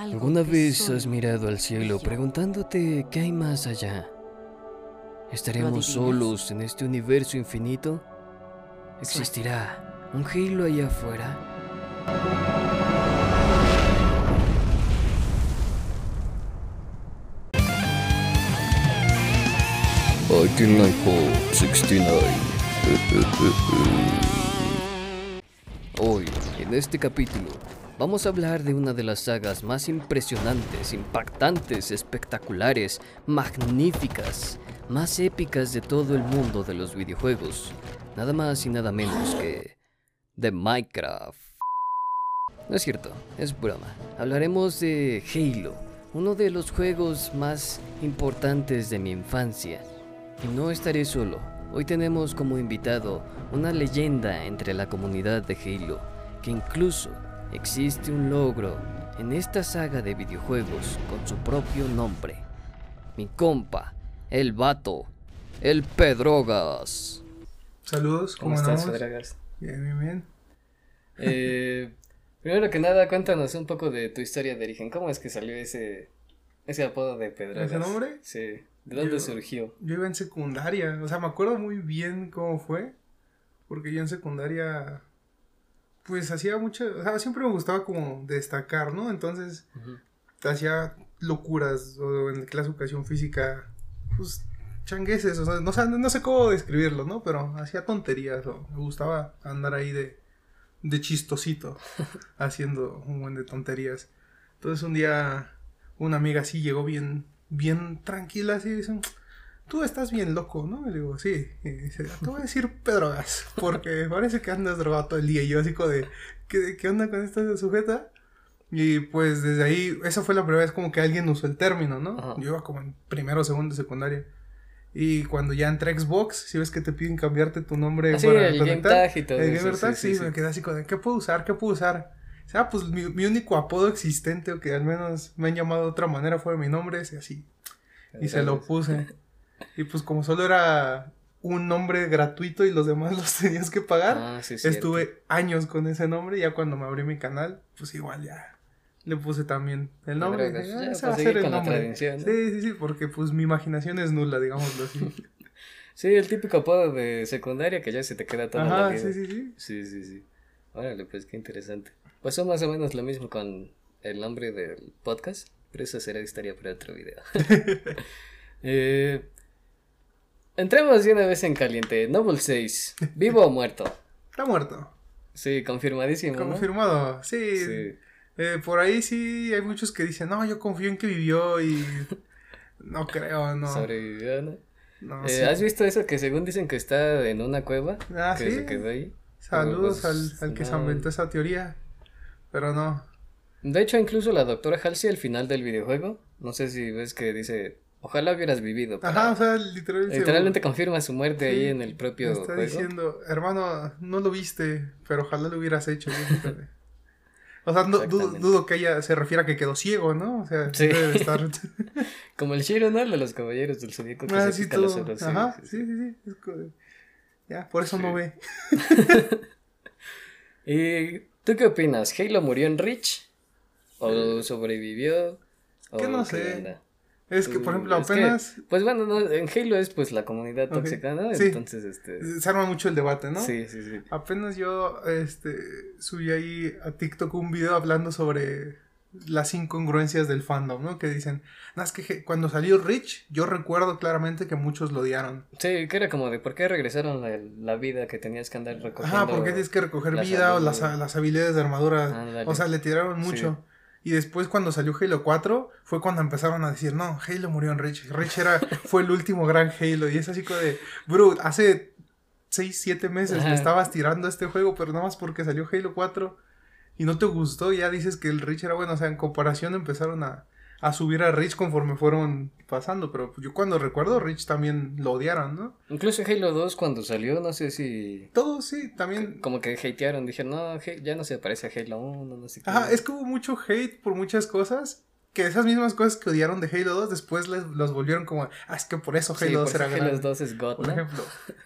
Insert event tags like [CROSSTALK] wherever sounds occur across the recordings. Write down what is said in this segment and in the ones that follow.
algo. ¿Alguna vez has mirado al cielo preguntándote qué hay más allá? ¿Estaremos solos en este universo infinito? ¿Existirá un Halo allá afuera? Hole 69 Hoy, en este capítulo, vamos a hablar de una de las sagas más impresionantes, impactantes, espectaculares, magníficas, más épicas de todo el mundo de los videojuegos. Nada más y nada menos que... de Minecraft. No es cierto, es broma. Hablaremos de Halo, uno de los juegos más importantes de mi infancia. Y no estaré solo. Hoy tenemos como invitado una leyenda entre la comunidad de Halo, que incluso existe un logro en esta saga de videojuegos con su propio nombre. Mi compa, el vato, el Pedrogas. Saludos, ¿Cómo ¿cómo, estás? Federagas? Bien, bien, bien. Eh, primero que nada, cuéntanos un poco de tu historia de origen. ¿Cómo es que salió ese, ese apodo de Pedragas? ¿Ese nombre? Sí. ¿De dónde Yo- surgió? Yo iba en secundaria, o sea, me acuerdo muy bien cómo fue, porque yo en secundaria, pues hacía mucho, o sea, siempre me gustaba como destacar, ¿no? Entonces, hacía locuras, o en clase de educación física, pues changueses, o sea, no, sé- no sé cómo describirlo, ¿no? Pero hacía tonterías, o me gustaba andar ahí de, de chistosito, [LAUGHS] haciendo un buen de tonterías. Entonces un día una amiga así llegó bien, bien tranquila, así, y dice, tú estás bien loco, ¿no? Le digo, sí, y dice, te voy a decir [LAUGHS] pedrogas, porque parece que andas drogado todo el día, y yo así como de, ¿qué, qué onda con esta sujeta? Y pues desde ahí, esa fue la primera vez como que alguien usó el término, ¿no? Ajá. Yo iba como en primero segundo secundaria. Y cuando ya entré a Xbox, si ves que te piden cambiarte tu nombre Ah, sí, para el conectar, y todo el eso, sí, Tag, sí, sí, sí. me quedé así como ¿qué puedo usar? ¿Qué puedo usar? O sea, pues mi, mi único apodo existente, o que al menos me han llamado de otra manera, fue mi nombre, así. Y se lo puse. [LAUGHS] Y pues como solo era un nombre gratuito y los demás [LAUGHS] los tenías que pagar, Ah, sí, cierto. estuve años con ese nombre. Y ya cuando me abrí mi canal, pues igual ya le puse también el nombre. dije, "Ah, ese para va a ser el la nombre". Sí, sí, sí, porque pues mi imaginación es nula, digámoslo así. [LAUGHS] Sí, el típico apodo de secundaria que ya se te queda toda la Ajá, vida. sí, sí, sí. Sí, sí, sí. Órale, pues qué interesante. Pasó más o menos lo mismo con el nombre del podcast, pero eso será historia para otro video. [LAUGHS] eh, entremos de una vez en caliente. Noble 6, ¿vivo o muerto? Está muerto. Sí, confirmadísimo. ¿no? Confirmado. Sí. Sí. Eh, por ahí sí hay muchos que dicen, no, yo confío en que vivió y no creo, no. Sobrevivió, ¿no? no Eh, sí. ¿Has visto eso que según dicen que está en una cueva? Ah, que sí. se quedó ahí. Saludos Pero, pues, al que se inventó esa teoría. Pero no. De hecho, incluso la doctora Halsey al final del videojuego, no sé si ves que dice, ojalá hubieras vivido. Ajá, o sea, literalmente. Literalmente confirma su muerte Sí, ahí en el propio Está juego. diciendo, hermano, no lo viste, pero ojalá lo hubieras hecho. fíjate". o sea, no- dudo, que ella se refiera a que quedó ciego, ¿no? O sea, Sí. debe de estar. [LAUGHS] Como el Shiro, ¿no? De los caballeros del zodíaco que ah, se sí, pica los ojos, Ajá, sí, sí, sí. Ya, por eso no ve. [LAUGHS] ¿Y tú qué opinas? ¿Halo murió en Reach? ¿O sobrevivió? ¿O que no qué sé. onda? Es que, por Mm, ejemplo, que, apenas pues bueno, no, en Halo es pues la comunidad tóxica, ¿no? sí. Entonces, este... se arma mucho el debate, ¿no? Sí, sí, sí. Apenas yo este, subí ahí a TikTok un video hablando sobre las incongruencias del fandom, ¿no? Que dicen, no, es que cuando salió Rich, yo recuerdo claramente que muchos lo odiaron. Sí, que era como de por qué regresaron la, la vida que tenías que andar recogiendo. Ajá, porque tienes que recoger vida o las, las habilidades de armadura. O sea, le tiraron mucho. Y después cuando salió Halo 4 fue cuando empezaron a decir, no, Halo murió en Rich. Rich era, [LAUGHS] fue el último gran Halo. Y es así como de, bro, hace 6, 7 meses Ajá. estabas tirando este juego, pero nada más porque salió Halo 4 y no te gustó, ya dices que el Rich era bueno. O sea, en comparación empezaron a, a subir a Rich conforme fueron pasando. Pero yo cuando recuerdo, Rich también lo odiaron, ¿no? Incluso Halo 2 cuando salió, no sé si... Todos sí, también. Como que hatearon, dijeron, no, ya no se parece a Halo 1, no sé qué. Ajá, es que hubo mucho hate por muchas cosas. Que esas mismas cosas que odiaron de Halo 2 después les, los volvieron como, ah, es que por eso Halo 2 era Halo grande. 2 es God, Por ¿no? ejemplo,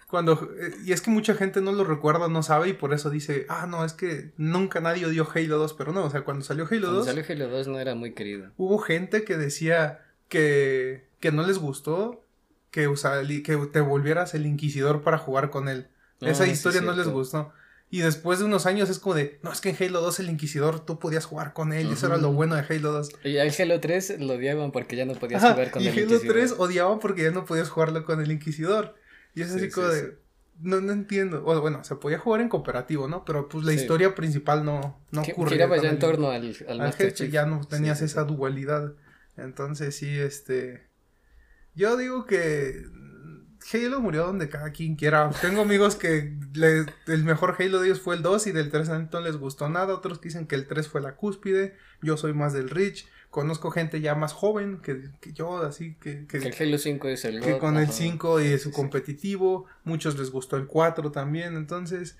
cuando, eh, y es que mucha gente no lo recuerda, no sabe y por eso dice, ah, no, es que nunca nadie odió Halo 2, pero no, o sea, cuando salió Halo Cuando 2, salió Halo 2 no era muy querido. hubo gente que decía que, que no les gustó que, usa- que te volvieras el inquisidor para jugar con él. Ah, Esa historia no les gustó. Y después de unos años es como de, no, es que en Halo 2 el Inquisidor tú podías jugar con él, y eso era lo bueno de Halo 2. Y al Halo 3 lo odiaban porque ya no podías Ajá, jugar con y el Halo Inquisidor. 3 odiaban porque ya no podías jugarlo con el Inquisidor. Y es Sí, así sí, como de, sí. no, no entiendo. O, bueno, se podía jugar en cooperativo, ¿no? Pero pues la historia principal no, no ocurría. Ya en torno al, al al jefe, ya no tenías esa dualidad. Entonces sí, este... Yo digo que Halo murió donde cada quien quiera. Tengo amigos que le- el mejor Halo de ellos fue el 2 y del 3 no les gustó nada. Otros que dicen que el 3 fue la cúspide. Yo soy más del Rich. Conozco gente ya más joven que, que yo, así que... que- Que el Halo 5 es el que God, con el ajá. 5 y su competitivo, muchos les gustó el 4 también, entonces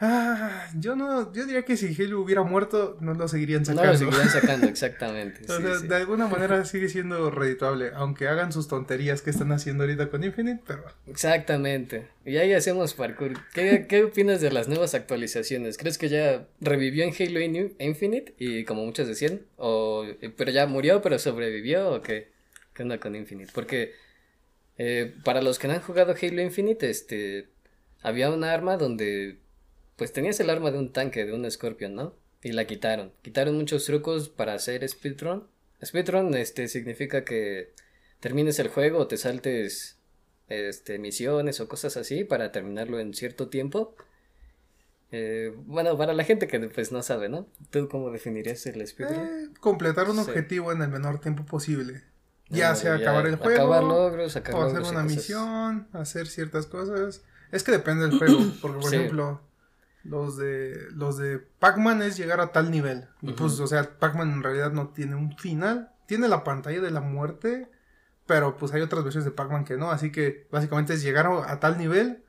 ah, yo no yo diría que si Halo hubiera muerto no lo seguirían No sacando. lo seguirán [LAUGHS] sacando, exactamente. o sí, sea, sí. de alguna manera sigue siendo redituable, aunque hagan sus tonterías que están haciendo ahorita con Infinite, pero Exactamente. Y ahí hacemos parkour. ¿Qué, qué opinas de las nuevas actualizaciones? ¿Crees que ya revivió en Halo In- Infinite? Y como muchos decían, o pero ya murió, pero sobrevivió, o qué? ¿Qué onda con Infinite? Porque eh, para los que no han jugado Halo Infinite, este había un arma donde pues tenías el arma de un tanque, de un Scorpion, ¿no? Y la quitaron. Quitaron muchos trucos para hacer speedrun. Speedrun este significa que termines el juego o te saltes este, misiones o cosas así para terminarlo en cierto tiempo. Eh, bueno, para la gente que pues no sabe, ¿no? ¿Tú cómo definirías el speedrun? eh, completar un Sí. objetivo en el menor tiempo posible. Ya Ah, sea acabar el juego, Acabar logros, sacar o hacer logros una misión, hacer ciertas cosas. Es que depende del juego, [CLEARS THROAT] porque por Sí. ejemplo, los de los de Pac-Man es llegar a tal nivel. Y pues, o sea, Pac-Man en realidad no tiene un final, tiene la pantalla de la muerte, pero pues hay otras versiones de Pac-Man que no, así que básicamente es llegar a, a tal nivel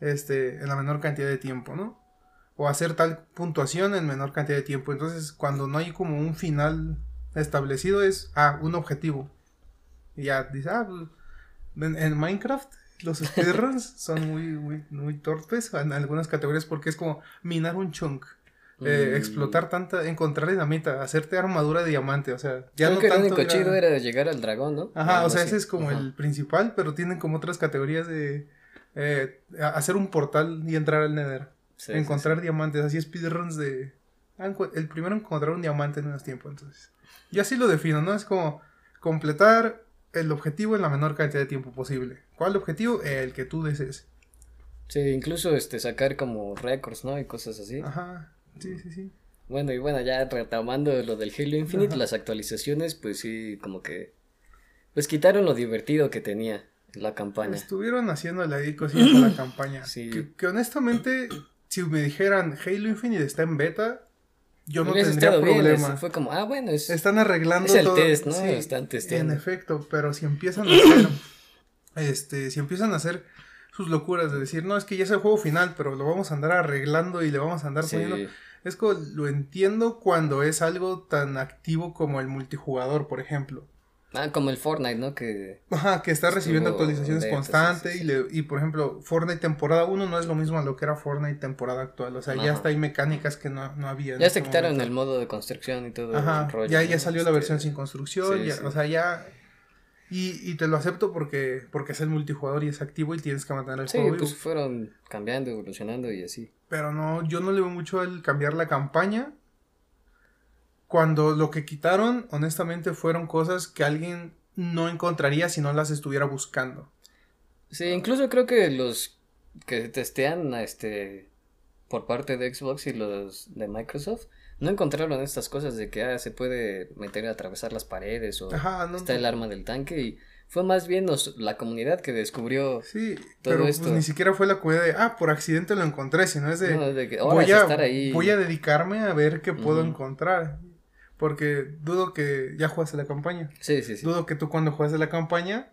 este en la menor cantidad de tiempo, ¿no? O hacer tal puntuación en menor cantidad de tiempo. Entonces, cuando no hay como un final establecido es ah, un objetivo. Y ya dice, ah, pues, en, en Minecraft los speedruns son muy, muy, muy torpes en algunas categorías porque es como minar un chunk, eh, Mm. explotar tanta, encontrar dinamita, hacerte armadura de diamante, o sea, ya Creo no que el tanto único chido era llegar al dragón, ¿no? Ajá, Algo o sea, así. ese es como Ajá. el principal, pero tienen como otras categorías de eh, hacer un portal y entrar al Nether, Sí, sí, encontrar diamantes, así speedruns de ah, el primero encontrar un diamante en menos tiempo, entonces. Yo así lo defino, ¿no? Es como completar el objetivo en la menor cantidad de tiempo posible. ¿Cuál objetivo? El que tú desees. Sí, incluso este sacar como récords, ¿no? Y cosas así. Ajá. Sí, sí, sí. Bueno, y bueno, ya retomando lo del Halo Infinite, Ajá. las actualizaciones, pues sí, como que. Pues quitaron lo divertido que tenía la campaña. Estuvieron haciendo la cosillas a la campaña. [CLEARS THROAT] Sí. Que, que honestamente, si me dijeran Halo Infinite está en beta, yo no tendría estado bien, fue como, ah, bueno, es. Están arreglando Es el todo. test, ¿no? Sí, Están testeando. En efecto, pero si empiezan a hacer, este, si empiezan a hacer sus locuras de decir, no, es que ya es el juego final, pero lo vamos a andar arreglando y le vamos a andar Sí. poniendo. Es como, lo entiendo cuando es algo tan activo como el multijugador, por ejemplo. Ah, como el Fortnite, ¿no? Que. Ajá, que está recibiendo actualizaciones constantes sí, sí, y, le- y por ejemplo, Fortnite temporada 1 no es lo mismo a lo que era Fortnite temporada actual, o sea, ya hasta hay mecánicas que no, no había. Ya ese se quitaron momento. el modo de construcción y todo Ajá, el rollo. ya, ya salió la Este, versión sin construcción, sí, ya- sí. o sea, ya... Y, y te lo acepto porque, porque es el multijugador y es activo y tienes que mantener el Sí, juego vivo. pues fueron cambiando, evolucionando y así. Pero no, yo no le veo mucho el cambiar la campaña. Cuando lo que quitaron, honestamente, fueron cosas que alguien no encontraría si no las estuviera buscando. Sí, incluso creo que los que testean este por parte de Xbox y los de Microsoft no encontraron estas cosas de que ah, se puede meter a atravesar las paredes o Ajá, no. está el arma del tanque y fue más bien los- la comunidad que descubrió Sí, todo pero esto. pues ni siquiera fue la comunidad de, ah, por accidente lo encontré, sino es de, ¿no? de que ahora voy, a, estar ahí. voy a dedicarme a ver qué puedo Ujú. encontrar. Porque dudo que ya jugaste la campaña. Sí, sí, sí. Dudo que tú cuando juegas la campaña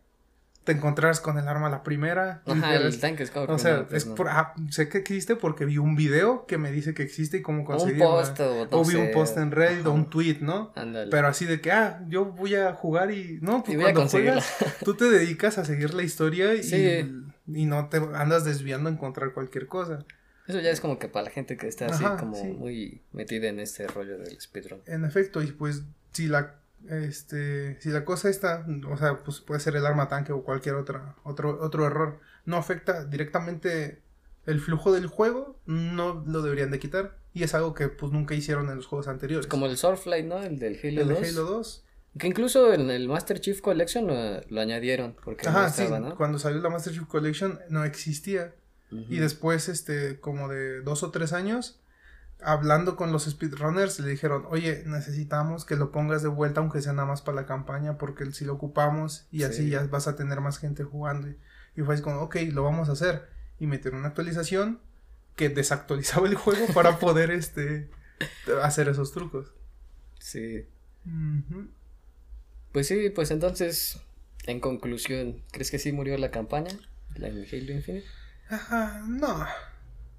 te encontraras con el arma a la primera. Ajá, el tanque es como o sea, pues, es por, ah, sé que existe porque vi un video que me dice que existe y cómo un conseguirlo. post o, O vi un post en Reddit o un tweet, ¿no? Ándale. Pero así de que, ah, yo voy a jugar y. No, pues Y cuando juegas, tú te dedicas a seguir la historia y, [LAUGHS] Sí. y no te andas desviando a encontrar cualquier cosa. Eso ya es como que para la gente que está así Ajá, como sí. muy metida en este rollo del speedrun. En efecto, y pues si la este si la cosa está, o sea, pues puede ser el arma tanque o cualquier otra otro otro error, no afecta directamente el flujo del juego, no lo deberían de quitar y es algo que pues nunca hicieron en los juegos anteriores. Como el Swordflight, ¿no? El del Halo el de 2. Halo 2. Que incluso en el Master Chief Collection lo, lo añadieron. Porque no Ajá, sí, estaba, ¿no? cuando salió la Master Chief Collection no existía Y después este como de dos o tres años hablando con los speedrunners le dijeron, oye, necesitamos que lo pongas de vuelta aunque sea nada más para la campaña porque si lo ocupamos y así Sí. ya vas a tener más gente jugando. Y fue así como, ok, lo vamos a hacer. Y metieron una actualización que desactualizaba el juego [LAUGHS] para poder este hacer esos trucos. Sí. Pues sí, pues entonces, en conclusión, ¿crees que sí murió la campaña? La Halo Infinite. Ajá, no.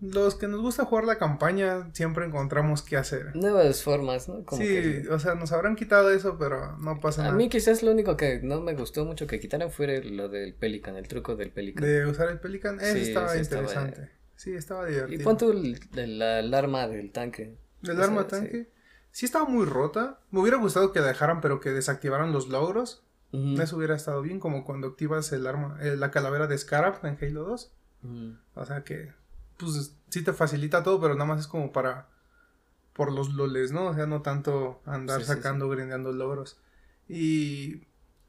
Los que nos gusta jugar la campaña siempre encontramos qué hacer. Nuevas formas, ¿no? Como sí, que- o sea, nos habrán quitado eso, pero no pasa A nada. mí quizás lo único que no me gustó mucho que quitaran fue lo del Pelican, el truco del Pelican. De usar el Pelican, eso Sí, estaba interesante. Sí, estaba Y divertido. pon tú el, el- el arma del tanque. El o arma sea, tanque. Sí. estaba muy rota. Me hubiera gustado que la dejaran, pero que desactivaran los logros. Ujú, Eso hubiera estado bien, como cuando activas el arma, eh, la calavera de Scarab en Halo 2. O sea que, pues, sí te facilita todo, pero nada más es como para, por los loles, ¿no? O sea, no tanto andar Sí, sí, sacando, grindeando logros. Y,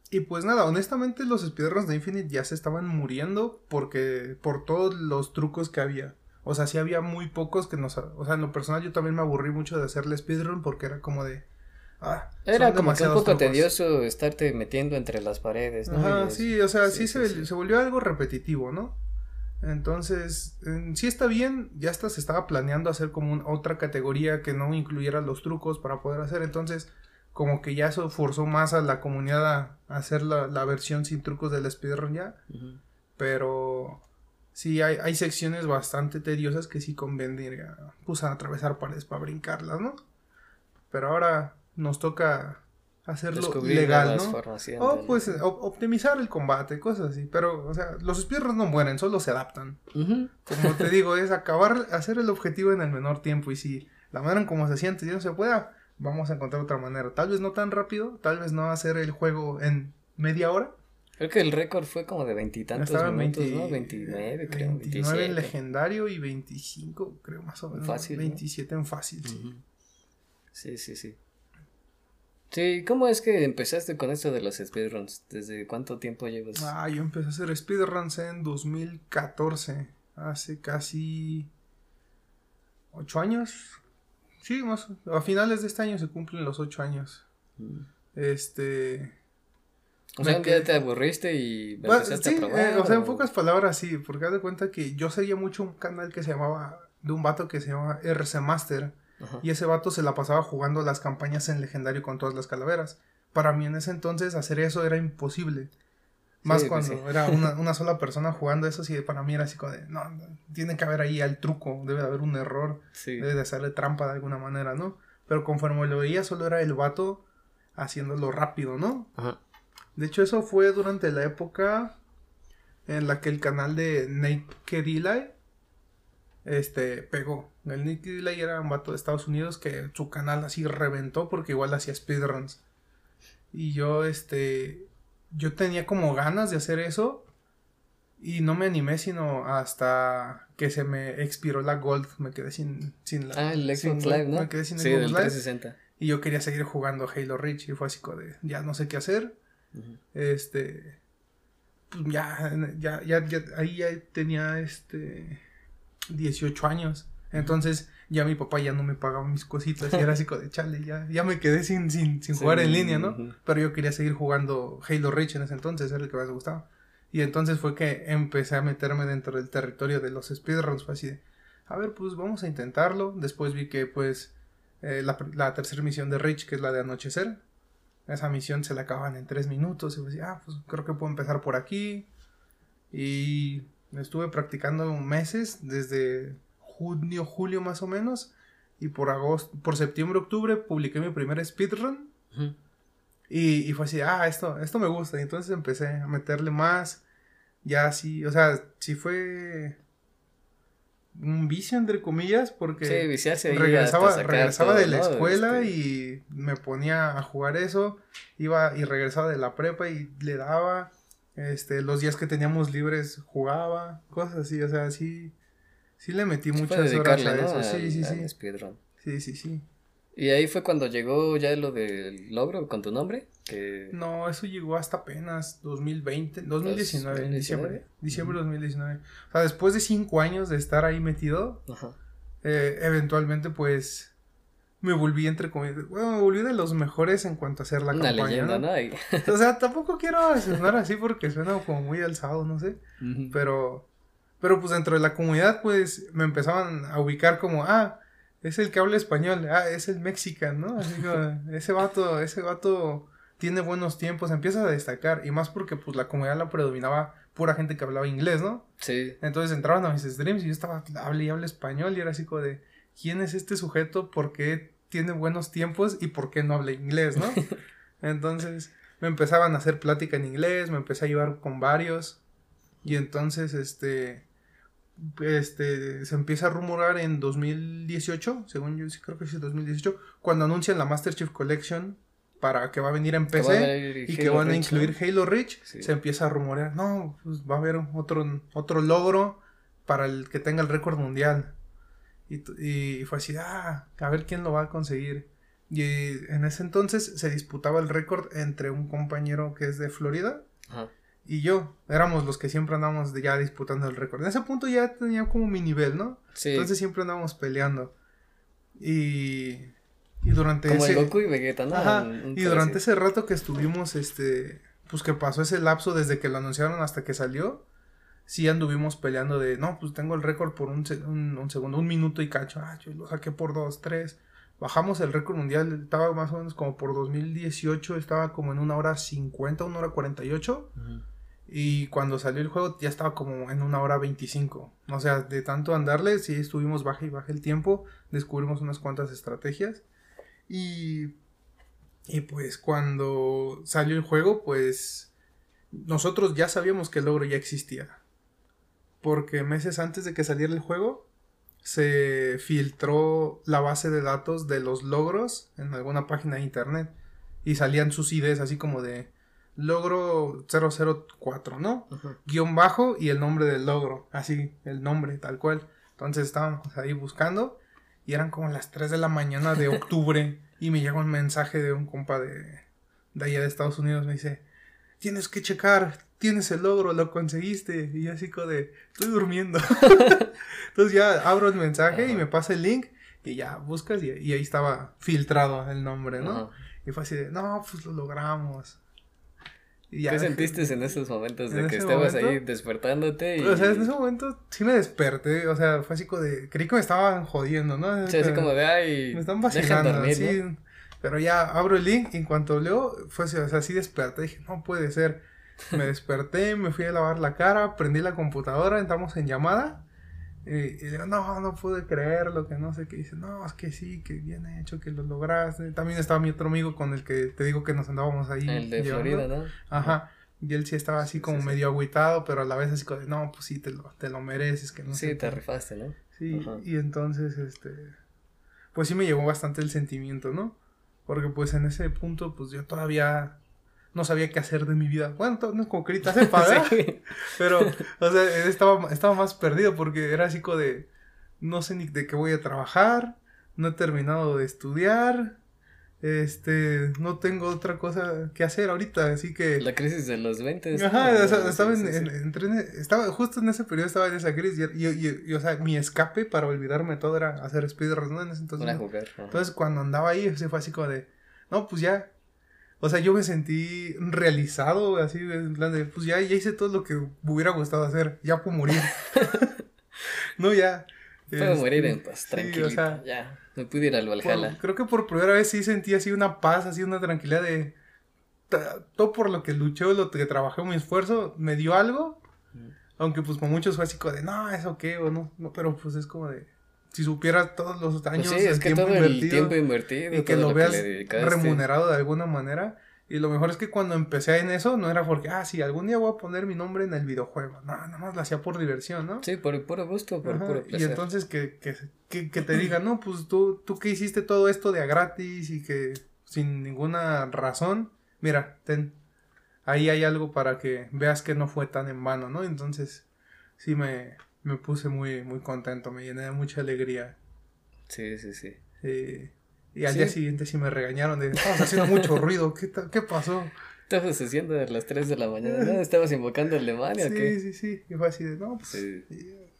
y pues nada, honestamente los speedruns de Infinite ya se estaban muriendo porque, por todos los trucos que había. O sea, sí había muy pocos que nos... O sea, en lo personal yo también me aburrí mucho de hacerle speedrun porque era como de... Ah, Era como que un poco trucos. tedioso estarte metiendo entre las paredes, ¿no? Ajá, Y sí, o sea, sí, sí, sí, se, sí. se volvió algo repetitivo, ¿no? Entonces, en- sí está bien, ya hasta se estaba planeando hacer como un- otra categoría que no incluyera los trucos para poder hacer, entonces como que ya eso forzó más a la comunidad a, hacer la, la versión sin trucos del speedrun ya, pero sí hay, hay secciones bastante tediosas que sí convendría pues a atravesar paredes para brincarlas, ¿no? Pero ahora nos toca hacerlo Descubrir legal, ¿no? formas, sí, O pues op- optimizar el combate, cosas así. Pero, o sea, los speedruns no mueren, solo se adaptan. Como te [LAUGHS] digo, es acabar, hacer el objetivo en el menor tiempo. Y si la manera en como se siente y no se pueda, vamos a encontrar otra manera. Tal vez no tan rápido, tal vez no hacer el juego en media hora. Creo que el récord fue como de veintitantos en 20 ¿no? 29, creo. 29 en 27. legendario y 25, creo más o menos. Fácil, ¿no? 27 en fácil. Sí, sí, sí. Sí, ¿cómo es que empezaste con esto de los speedruns? ¿Desde cuánto tiempo llevas? Ah, yo empecé a hacer speedruns en 2014. Hace casi. ¿Ocho años? Sí, más. A finales de este año se cumplen los ocho años. Mm. Este. O sea, un día te aburriste y Bueno, empezaste sí, a probar. eh, o sea, en pocas palabras sí, porque haz de cuenta que yo seguía mucho un canal que se llamaba. de un vato que se llamaba RC Master. Ajá. Y ese vato se la pasaba jugando las campañas en legendario con todas las calaveras. Para mí en ese entonces hacer eso era imposible. Más Sí, pues cuando sí. era una, [LAUGHS] una sola persona jugando eso, sí, para mí era así como de, no, tiene que haber ahí al truco, debe de haber un error, Sí. debe de hacerle trampa de alguna manera, ¿no? Pero conforme lo veía, solo era el vato haciéndolo rápido, ¿no? Ajá. De hecho, eso fue durante la época en la que el canal de Naked Eli este, pegó. El Naked Eli era un vato de Estados Unidos que su canal así reventó porque igual hacía speedruns. Y yo, este, yo tenía como ganas de hacer eso y no me animé sino hasta que se me expiró la Gold. Me quedé sin, sin la... Ah, el Xbox Gold, Live, ¿no? Me quedé sin sí, Xbox del Live. 360. Y yo quería seguir jugando Halo Reach y fue así como de, ya no sé qué hacer. Este, pues ya, ya, ya, ya- ahí ya tenía este 18 años. Entonces ya mi papá ya no me pagaba mis cositas y era así como de chale, ya, ya me quedé sin, sin, sin Sí, jugar en línea, ¿no? Pero yo quería seguir jugando Halo Reach en ese entonces, era el que más me gustaba. Y entonces fue que empecé a meterme dentro del territorio de los speedruns, fue así de, a ver, pues vamos a intentarlo. Después vi que pues eh, la, la tercera misión de Reach, que es la de anochecer, esa misión se la acaban en tres minutos. Y decía, ah, pues creo que puedo empezar por aquí. Y estuve practicando meses, desde junio, julio más o menos. Y por agosto, por septiembre, octubre publiqué mi primer speedrun. y, y, fue así, ah, esto, esto me gusta. Y entonces empecé a meterle más. Ya así, o sea, sí fue un vicio entre comillas porque regresaba, regresaba de la escuela este y me ponía a jugar eso, iba y regresaba de la prepa y le daba, este, los días que teníamos libres jugaba, cosas así, o sea, sí, sí le metí muchas horas a eso, sí, sí, sí. Sí, sí, sí. ¿Y ahí fue cuando llegó ya lo del logro con tu nombre? No, eso llegó hasta apenas 2020, 2019, diciembre. Diciembre de 2019. O sea, después de cinco años de estar ahí metido, eh, eventualmente pues me volví entre comillas, bueno, me volví de los mejores en cuanto a hacer la Una Leyenda, ¿no? o sea, tampoco quiero sonar así porque suena como muy alzado, no sé. Pero, pero pues dentro de la comunidad pues me empezaban a ubicar como, ah, es el que habla español, ah, es el mexicano, ¿no? Así como, [LAUGHS] ese vato, ese vato tiene buenos tiempos, empieza a destacar, y más porque pues la comunidad la predominaba pura gente que hablaba inglés, ¿no? Sí. Entonces entraban a mis streams y yo estaba, hable y hable español, y era así como de, ¿quién es este sujeto? ¿Por qué tiene buenos tiempos? ¿Y por qué no habla inglés, no? [LAUGHS] entonces me empezaban a hacer plática en inglés, me empecé a llevar con varios, y entonces, este, este, se empieza a rumorar en 2018, según yo sí creo que es 2018, cuando anuncian la Master Chief Collection para que va a venir en PC y que van a incluir Halo Reach, se empieza a rumorear, no, pues va a haber otro, otro logro para el que tenga el récord mundial. Y, y, fue así, ah, a ver quién lo va a conseguir. Y en ese entonces se disputaba el récord entre un compañero que es de Florida Ajá y yo éramos los que siempre andábamos ya disputando el récord. En ese punto ya tenía como mi nivel, ¿no? Sí. Entonces siempre andábamos peleando. Y, y durante como ese... Goku y Vegeta, ¿no? Ajá, y durante ese rato que estuvimos, este, pues que pasó ese lapso desde que lo anunciaron hasta que salió, sí anduvimos peleando de, no, pues tengo el récord por un, un, segundo, un minuto y cacho, ah, yo lo saqué por dos, tres. Bajamos el récord mundial, estaba más o menos como por 2018, estaba como en una hora 50, una hora 48. Uh y cuando salió el juego ya estaba como en una hora 25. O sea, de tanto andarle, sí estuvimos baja y baja el tiempo. Descubrimos unas cuantas estrategias. Y, y pues cuando salió el juego, pues nosotros ya sabíamos que el logro ya existía. Porque meses antes de que saliera el juego, se filtró la base de datos de los logros en alguna página de internet. Y salían sus IDs así como de logro 004, ¿no? Guión bajo y el nombre del logro, así, el nombre, tal cual. Entonces estábamos ahí buscando y eran como las 3 de la mañana de [LAUGHS] octubre y me llegó un mensaje de un compa de, de allá de Estados Unidos, me dice, tienes que checar, tienes el logro, lo conseguiste. Y yo así como de, estoy durmiendo. [LAUGHS] [LAUGHS] Entonces ya abro el mensaje y me pasa el link y ya buscas y, ahí estaba filtrado el nombre, ¿no? Y fue así de, no, pues lo logramos. ¿Qué sentiste en esos momentos de que estabas ahí despertándote? Y... O sea, en ese momento sí me desperté, o sea, fue así como de, creí que me estaban jodiendo, ¿no? Sí, así como de, ay, me están vacilando, sí. Pero ya abro el link y en cuanto leo, fue así, o sea, sí desperté, dije, no puede ser. Me desperté, me fui a lavar la cara, prendí la computadora, entramos en llamada y, y, digo, no, no pude creerlo, que no sé qué. dice, no, es que sí, que bien hecho, que lo lograste. También estaba mi otro amigo con el que te digo que nos andábamos ahí. El de Florida, ¿no? Ajá. Y él sí estaba así como medio agüitado, pero a la vez así como, no, pues sí, te lo, te lo mereces. Que no sí, te rifaste, ¿no? Sí, y entonces, este, pues sí me llegó bastante el sentimiento, ¿no? Porque pues en ese punto, pues yo todavía no sabía qué hacer de mi vida. Bueno, no es como que ahorita sepa, [LAUGHS] Pero, o sea, estaba, estaba más perdido porque era así como de, no sé ni de qué voy a trabajar, no he terminado de estudiar, este, no tengo otra cosa que hacer ahorita, así que... La crisis de los 20. Ajá, estaba, en, estaba, justo en ese periodo estaba en esa crisis y, y, o sea, mi escape para olvidarme todo era hacer speedruns, ¿no? En ese entonces. Entonces, cuando andaba ahí, se fue así como de, no, pues ya, o sea, yo me sentí realizado, así, en plan de, pues ya, ya hice todo lo que me hubiera gustado hacer, ya puedo morir. [LAUGHS] no, ya. Puedo morir en paz, tranquilo. ya, me pude ir al Valhalla. creo que por primera vez sí sentí así una paz, así una tranquilidad de, todo por lo que luché, lo que trabajé, mi esfuerzo, me dio algo. Aunque pues con muchos fue así como de, no, eso qué, o no, no, pero pues es como de, si supieras todos los Pues años, sí, es el que tiempo todo el tiempo invertido. y que todo lo veas dedicaste. remunerado de alguna manera. Y lo mejor es que cuando empecé en eso, no era porque, ah, sí, algún día voy a poner mi nombre en el videojuego. No, nada más lo hacía por diversión, ¿no? Sí, por puro gusto, por Ajá, puro y placer. entonces que, que, que, que te digan, no, pues tú, tú que hiciste todo esto de a gratis y que sin ninguna razón, mira, ten, ahí hay algo para que veas que no fue tan en vano, ¿no? Entonces, sí me, me puse muy, muy contento, me llené de mucha alegría. Sí, sí, sí. Eh, y al Sí. día siguiente sí me regañaron de, estabas haciendo mucho ruido, ¿qué, qué pasó? Estabas haciendo a las 3 de la mañana, ¿no? ¿Estabas invocando el demonio o Sí, qué? sí, sí, y fue así de, no, pues Sí.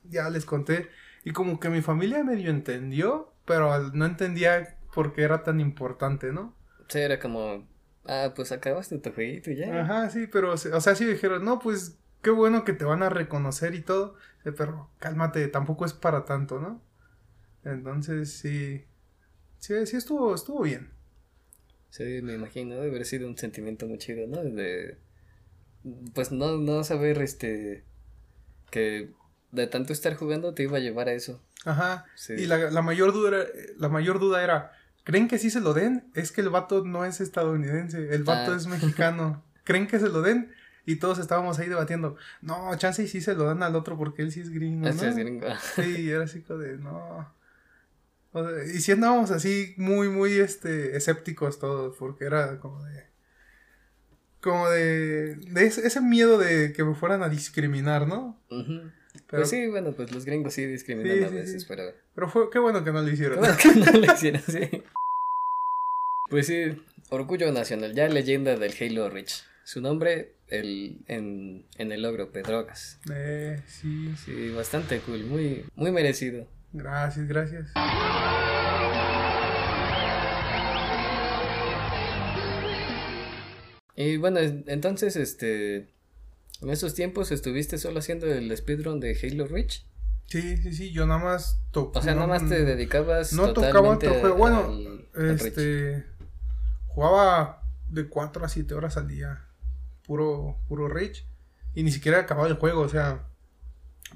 ya les conté. Y como que mi familia medio entendió, pero no entendía por qué era tan importante, ¿no? Sí, era como, ah, pues acabaste tu jueguito ya. Ajá, sí, pero, o sea, sí dijeron, no, pues qué bueno que te van a reconocer y todo, eh, pero cálmate, tampoco es para tanto, ¿no? Entonces, sí, sí, sí estuvo, estuvo bien. Sí, me imagino, debe haber sido un sentimiento muy chido, ¿no? De, pues no, no saber, este, que de tanto estar jugando te iba a llevar a eso. Ajá, Sí. y la, la mayor duda la mayor duda era, ¿creen que sí se lo den? Es que el vato no es estadounidense, el vato Ah. es mexicano. ¿Creen que se lo den? Y todos estábamos ahí debatiendo, no, chance y sí se lo dan al otro porque él sí es gringo, Este ¿no? es gringo. Sí, era así como de, no. O sea, y sí andábamos así muy, muy, este, escépticos todos, porque era como de... Como de... de ese, ese miedo de que me fueran a discriminar, ¿no? Pero, Pues sí, bueno, pues los gringos sí discriminan Sí, a sí, veces, sí. pero... pero fue, qué bueno que no lo hicieron. Bueno, que no lo hicieron así. Pues sí, orgullo nacional, ya leyenda del Halo Reach. Su nombre el, en, en el logro, Pedrogas. Eh, sí, Sí, bastante cool, muy, muy merecido. gracias, gracias. Y bueno, en- entonces, este... En esos tiempos estuviste solo haciendo el speedrun de Halo Reach. Sí, sí, sí, yo nada más tocaba. O sea, nada más te dedicabas no tocaba otro juego. Bueno, al- al Reach. Este. Jugaba de 4 a 7 horas al día. Puro, puro Rage. Y ni siquiera acababa el juego, o sea.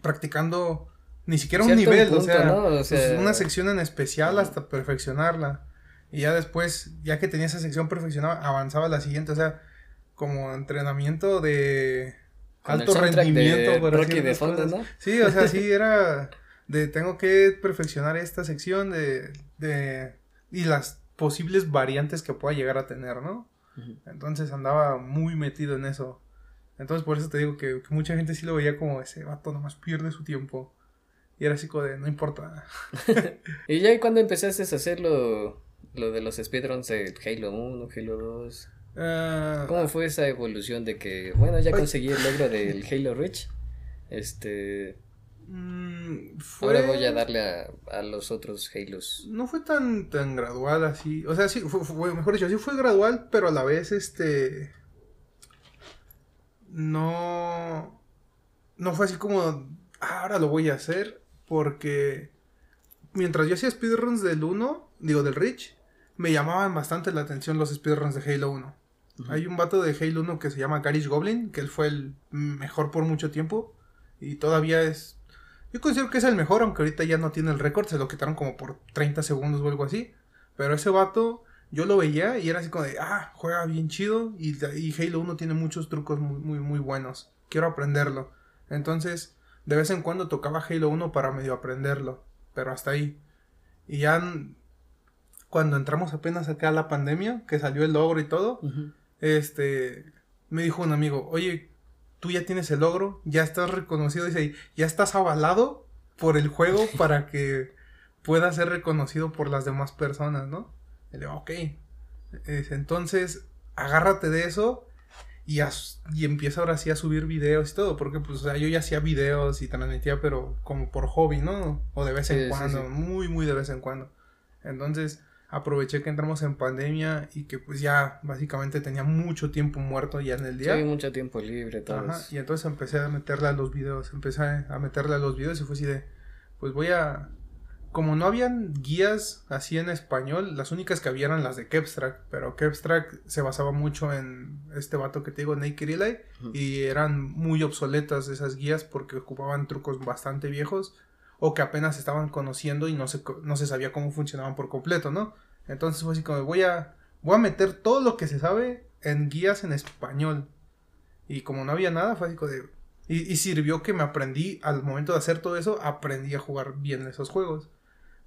Practicando. Ni siquiera un nivel, punto, o sea, ¿no? O pues, sea- una sección en especial hasta perfeccionarla. Y ya después, ya que tenía esa sección perfeccionada, avanzaba a la siguiente, o sea, como entrenamiento de Con alto soundtrack de rendimiento. por así de fondo. ¿no? Sí, o sea, sí [LAUGHS] era de tengo que perfeccionar esta sección de, de y las posibles variantes que pueda llegar a tener, ¿no? Entonces andaba muy metido en eso. Entonces por eso te digo que, que mucha gente sí lo veía como ese vato nomás pierde su tiempo. Y era así como de no importa. [LAUGHS] Y ya cuando empezaste a hacer lo, de los speedruns de Halo 1, Halo 2, Ah, ¿cómo fue esa evolución de que, bueno, ya conseguí el logro del [LAUGHS] Halo Reach? Este, mm, fue, ahora voy a darle a, a los otros Halos. No fue tan, tan gradual así. O sea, sí, fue, fue- mejor dicho, sí fue gradual, pero a la vez, este. No. No fue así como. "Ah, ahora lo voy a hacer. Porque. Mientras yo hacía speedruns del 1, digo del Reach, me llamaban bastante la atención los speedruns de Halo 1. Ujú. Hay un vato de Halo 1 que se llama Garish Goblin, que él fue el mejor por mucho tiempo. Y todavía es. Yo considero que es el mejor, aunque ahorita ya no tiene el récord, se lo quitaron como por 30 segundos o algo así. Pero ese vato, yo lo veía y era así como de, ah, juega bien chido. Y, y Halo 1 tiene muchos trucos muy, muy, muy buenos. Quiero aprenderlo. Entonces, de vez en cuando tocaba Halo 1 para medio aprenderlo. Pero hasta ahí. Y ya cuando entramos apenas acá a la pandemia, que salió el logro y todo, este, me dijo un amigo, oye, tú ya tienes el logro, ya estás reconocido, dice, ya estás avalado por el juego [LAUGHS] para que pueda ser reconocido por las demás personas, ¿no? Y le digo, ok. Es, entonces, agárrate de eso y, y empieza ahora sí a subir videos y todo, porque pues, o sea, yo ya hacía videos y transmitía, pero como por hobby, ¿no? O de vez en sí, cuando, sí. muy, muy de vez en cuando. Entonces, aproveché que entramos en pandemia y que pues ya básicamente tenía mucho tiempo muerto ya en el Sí, día. hay mucho tiempo libre, todo. Ajá, y entonces empecé a meterle a los videos, empecé a meterle a los videos y fue así de, pues voy a, como no habían guías así en español, las únicas que había eran las de Kepstrack, pero Kepstrack se basaba mucho en este vato que te digo, Naked Eli, y eran muy obsoletas esas guías porque ocupaban trucos bastante viejos o que apenas estaban conociendo y no se, no se sabía cómo funcionaban por completo, ¿no? Entonces fue así como voy a, voy a meter todo lo que se sabe en guías en español. Y como no había nada, fue así como de... Y, y sirvió que me aprendí, al momento de hacer todo eso, aprendí a jugar bien esos juegos.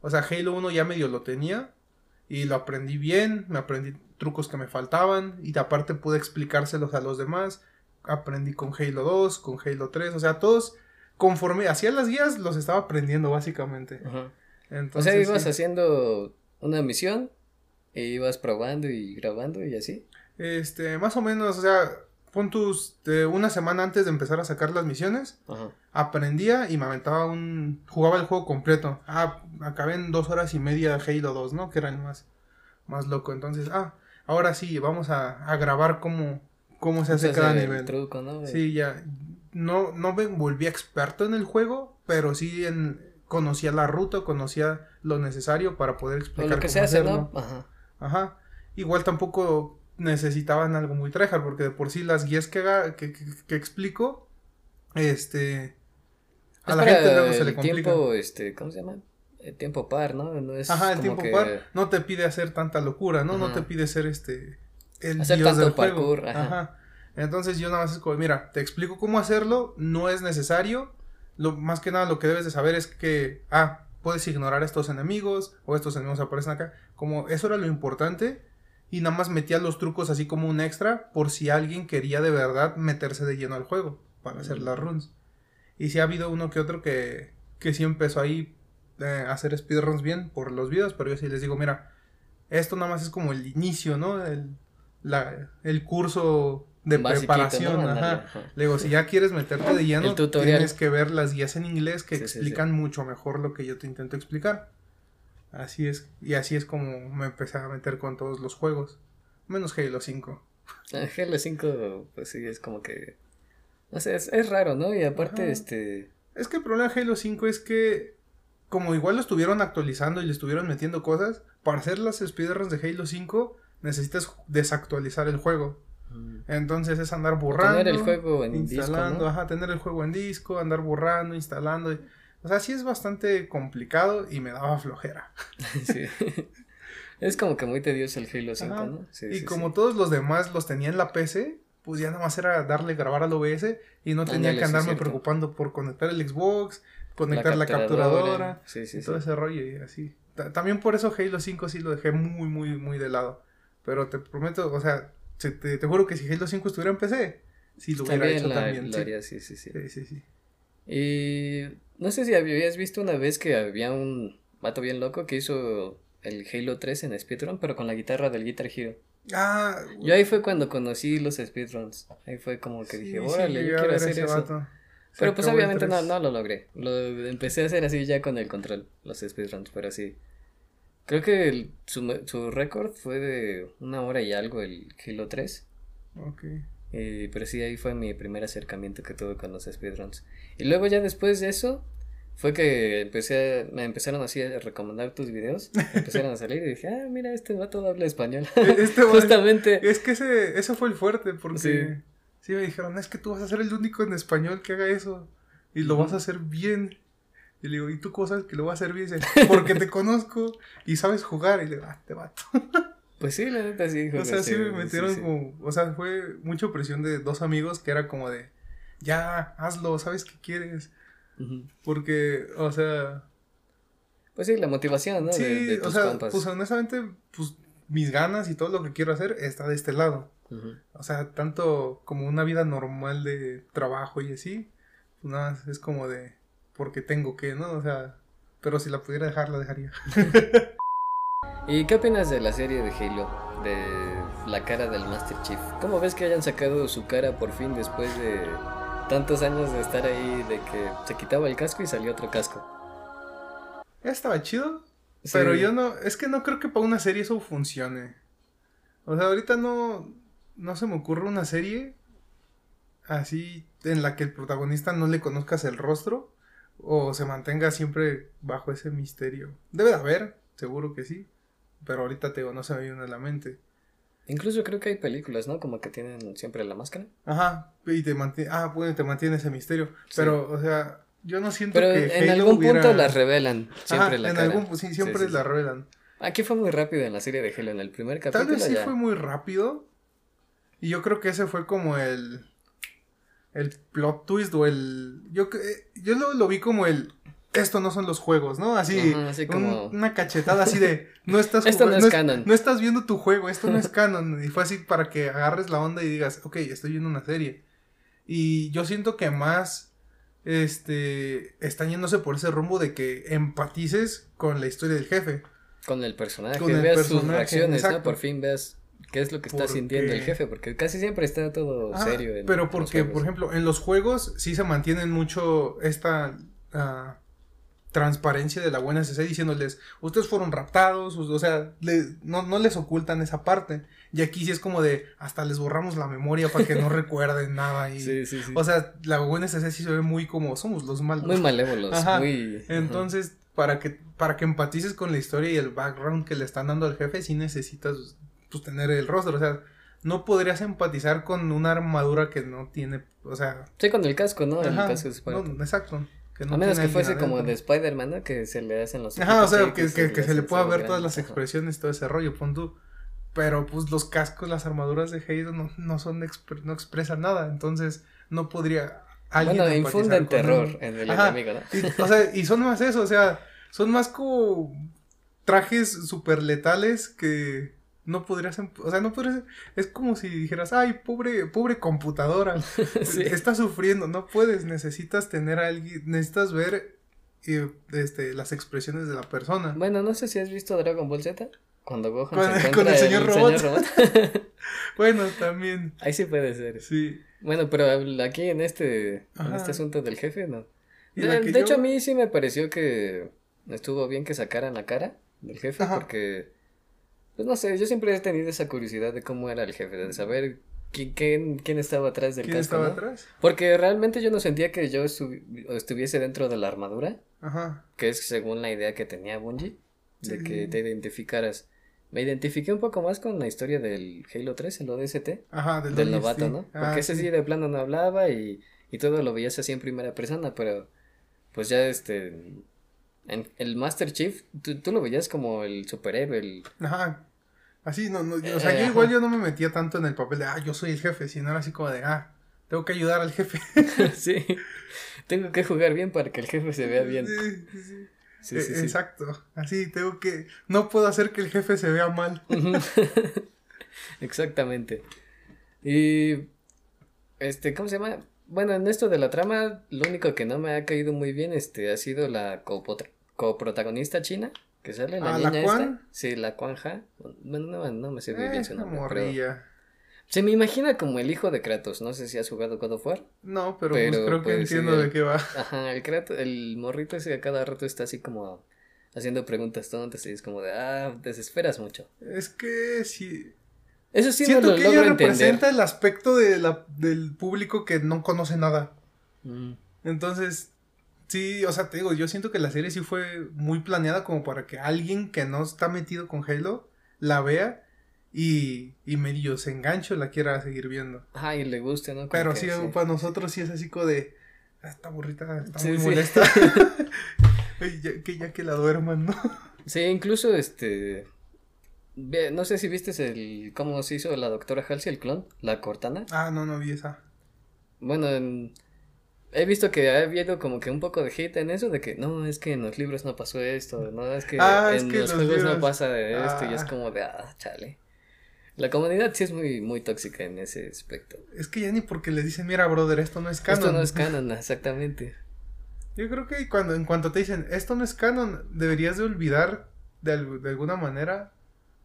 O sea, Halo 1 ya medio lo tenía y lo aprendí bien, me aprendí trucos que me faltaban y aparte pude explicárselos a los demás. Aprendí con Halo 2, con Halo 3, o sea, todos conforme hacía las guías los estaba aprendiendo básicamente. o sea, ibas haciendo una misión e ibas probando y grabando y así. Este, más o menos, o sea, pon tus, de una semana antes de empezar a sacar las misiones, aprendía y me aventaba un, jugaba el juego completo. Ah, acabé en dos horas y media Halo 2, ¿no? Que era el más, más loco. Entonces, ah, ahora sí, vamos a, a grabar cómo, cómo se hace cada nivel. Truco, ¿no? Sí, ya. No, no me volví experto en el juego, pero sí en, conocía la ruta, conocía lo necesario para poder explicar lo que se hace, ¿no? Ajá. Ajá. Igual tampoco necesitaban algo muy tryhard, porque de por sí las guías que, que, que, explico, este... A la gente luego se le complica. Tiempo, este, ¿cómo se llama? El tiempo par, ¿no? no es Ajá, el tiempo par no te pide hacer tanta locura, ¿no? No te pide ser este... El hacer dios tanto del juego. Ajá. Entonces yo nada más es como, mira, te explico cómo hacerlo, no es necesario. Lo, más que nada lo que debes de saber es que, ah, puedes ignorar estos enemigos o estos enemigos aparecen acá. Como eso era lo importante y nada más metía los trucos así como un extra por si alguien quería de verdad meterse de lleno al juego para hacer las runs. Y si ha habido uno que otro que, que sí empezó ahí eh, a hacer speedruns bien por los videos, pero yo sí les digo, mira, esto nada más es como el inicio, ¿no? El, la, el curso de preparación. Ajá. Le digo, si ya quieres meterte de lleno, tienes que ver las guías en inglés que explican mucho mejor lo que yo te intento explicar. Así es, y así es como me empecé a meter con todos los juegos, menos Halo 5. [LAUGHS] Ah, Halo 5, pues sí, es como que... No sé, es, raro, ¿no? Y aparte, este... Es que el problema de Halo 5 es que, como igual lo estuvieron actualizando y le estuvieron metiendo cosas, para hacer las speedruns de Halo 5 necesitas desactualizar el juego. Entonces es andar borrando. Tener el juego en instalando, ajá, tener el juego en disco, andar borrando, instalando. O sea, sí es bastante complicado y me daba flojera. [LAUGHS] sí. Es como que muy tedioso el Halo 5, ¿no? Sí, y como todos los demás los tenía en la PC, pues ya nada más era darle grabar al OBS y no tenía que andarme preocupando por conectar el Xbox, conectar la, capturadora, y todo ese rollo y así. también por eso Halo 5 sí lo dejé muy, muy, muy de lado. Pero te prometo, o sea, te, te, juro que si Halo 5 estuviera en PC, sí lo hubiera hecho también. sí. sí, sí, sí. sí. Y no sé si habías visto una vez que había un vato bien loco que hizo el Halo 3 en speedrun, pero con la guitarra del Guitar Hero. Ah, yo ahí fue cuando conocí los speedruns. Ahí fue como que dije, órale, yo quiero hacer eso. Pero pues obviamente no, no lo logré. Lo empecé a hacer así ya con el control, los speedruns, pero así. Creo que el, su, su récord fue de una hora y algo el Halo 3. Ok. Eh, pero sí, ahí fue mi primer acercamiento que tuve con los speedruns. Y luego ya después de eso, fue que empecé me empezaron así a recomendar tus videos, empezaron a salir y dije, ah, mira, este vato habla español. [LAUGHS] Este Justamente. Es que ese, eso fue el fuerte, porque sí. me dijeron, es que tú vas a ser el único en español que haga eso, y lo vas a hacer bien. Y le digo, ¿y tú cómo sabes que lo vas a hacer bien? porque te [LAUGHS] conozco y sabes jugar. Y le digo, ah, te vato. [LAUGHS] Pues sí, la neta sí. O sea, sí me metieron como, o sea, fue mucha presión de dos amigos que era como de, ya, hazlo, sabes qué quieres. Porque, o sea... Pues sí, la motivación, ¿no? Sí, o sea, pues honestamente, pues mis ganas y todo lo que quiero hacer está de este lado. O sea, tanto como una vida normal de trabajo y así, pues nada más es como de, porque tengo que, ¿no? O sea, pero si la pudiera dejar, la dejaría. [LAUGHS] ¿Y qué opinas de la serie de Halo? De la cara del Master Chief. ¿Cómo ves que hayan sacado su cara por fin después de tantos años de estar ahí, de que se quitaba el casco y salió otro casco? Ya estaba chido. Pero yo no, es que no creo que para una serie eso funcione. O sea, ahorita no, no se me ocurre una serie así en la que el protagonista no le conozcas el rostro o se mantenga siempre bajo ese misterio. Debe de haber, seguro que sí, pero ahorita te digo, no se me viene a la mente. Incluso creo que hay películas, ¿no? Como que tienen siempre la máscara. Ajá, y te mantiene, ah, bueno, te mantiene ese misterio, pero, o sea, yo no siento Pero que en Halo algún hubiera- punto las revelan. Siempre Ajá, la en cara. algún, sí, siempre Sí, sí, la revelan. Aquí fue muy rápido en la serie de Halo. En el primer capítulo Tal vez sí ya- fue muy rápido. Y yo creo que ese fue como el. El plot twist o el. Yo, yo lo, lo vi como el. Esto no son los juegos, ¿no? Así. Así un- como- una cachetada así de. No estás [LAUGHS] Esto no es canon. No estás viendo tu juego, esto no es canon. Y fue así para que agarres la onda y digas, ok, estoy viendo una serie. Y yo siento que más. Este. Están yéndose por ese rumbo de que empatices con la historia del jefe. Con el personaje, Con el veas sus personaje, reacciones, ¿no? Por fin veas qué es lo que está Porque- sintiendo el jefe, porque casi siempre está todo Ajá, serio. en pero porque, por ejemplo, en los juegos sí se mantienen mucho esta ah, transparencia de la buena SC diciéndoles, ustedes fueron raptados, o sea, le- no, no les ocultan esa parte. Y aquí sí es como de, hasta les borramos la memoria para que no [LAUGHS] recuerden nada. Y, Sí, sí, sí. O sea, la buena SC sí se ve muy como, somos los malos. muy malévolos, Ajá, muy... Entonces, para que, para que empatices con la historia y el background que le están dando al jefe, sí necesitas pues, tener el rostro. O sea, no podrías empatizar con una armadura que no tiene, o sea... Sí, con el casco, ¿no? El ajá, casco es para- no, exacto. que no A menos que fuese como de. Spider-Man, ¿no? Que se le hacen los... Ajá, o sea, que, que, que se le pueda ver todas las ajá. expresiones, todo ese rollo, pon tú. Pero pues los cascos, las armaduras de Halo no, no son expre- no expresan nada, entonces no podría alguien Bueno, infunden terror en el Ajá, enemigo, ¿no? Y, o sea, y son más eso, o sea, son más como trajes súper letales que no podrías, em- o sea, no podrías, es como si dijeras, ay, pobre, pobre computadora, [LAUGHS] Sí. está sufriendo, no puedes, necesitas tener a alguien, necesitas ver eh, este, las expresiones de la persona. Bueno, no sé si has visto Dragon Ball Z. Cuando Gohan Con- se encuentra con el señor robot. robot. [LAUGHS] Bueno, también, Ahí sí puede ser. sí. Bueno, pero aquí en este, en este asunto del jefe, no. De, hecho, a mí sí me pareció que estuvo bien que sacaran la cara del jefe, Ajá. porque, pues no sé, yo siempre he tenido esa curiosidad de cómo era el jefe, de saber quién, quién, quién estaba atrás del ¿Quién casco, estaba ¿no? atrás? Porque realmente yo no sentía que yo estu- estuviese dentro de la armadura, Ajá. que es según la idea que tenía Bungie, de Sí. que te identificaras. Me identifiqué un poco más con la historia del Halo 3, el ODST, Ajá, del, del novato, sí. ¿no? Ah, Porque ese sí de plano no hablaba y, y todo lo veías así en primera persona, pero pues ya este, en el Master Chief, tú, tú lo veías como el superhéroe, el... Ajá. Así, no, no, o sea, Eh, yo ajá. igual yo no me metía tanto en el papel de, ah, yo soy el jefe, sino era así como de, ah, tengo que ayudar al jefe. [LAUGHS] sí, tengo que jugar bien para que el jefe se vea bien. Sí, sí, sí. Sí, Eh, sí, sí. Exacto. Así, tengo que, no puedo hacer que el jefe se vea mal. [LAUGHS] Exactamente. Y este, ¿cómo se llama? Bueno, en esto de la trama, lo único que no me ha caído muy bien este ha sido la coprotagonista china que sale la Ah, ¿la niña Quan? esta. Sí, la Kwanja. Bueno, no, no me muy Eh, bien su nombre, pero morrilla. se me imagina como el hijo de Kratos, no sé si has jugado God of War. No, pero, pues Pero, creo que pues, entiendo sí, de qué va. Ajá, el Kratos, el morrito ese a cada rato está así como haciendo preguntas tontas y es como de, ah, desesperas mucho. Es que sí. Eso sí Siento no lo que ella entender. representa el aspecto de la, del público que no conoce nada. Mm. Entonces, sí, o sea, te digo, yo siento que la serie sí fue muy planeada como para que alguien que no está metido con Halo la vea y, y medio se enganche o la quiera seguir viendo. Ajá, y le guste, ¿no? Como Pero que sí, para nosotros sí es así como de, "Ah, esta burrita está Sí, muy sí. molesta. [LAUGHS] [LAUGHS] Ya, que ya que la duerman, ¿no? [LAUGHS] Sí, incluso este. No sé si viste el cómo se hizo la doctora Halsey, el clon, la Cortana. Ah, no, no vi esa. Bueno, en- he visto que ha habido como que un poco de hate en eso, de que no, es que en los libros no pasó esto, no, es que Ah, en es que los los juegos no libros- pasa de esto, y es Ah. como de, ah, chale. La comunidad sí es muy, muy tóxica en ese aspecto. Es que ya ni porque le dicen, mira, brother, esto no es canon. Esto no es [LAUGHS] canon, exactamente. Yo creo que cuando, en cuanto te dicen, esto no es canon, deberías de olvidar de, de alguna manera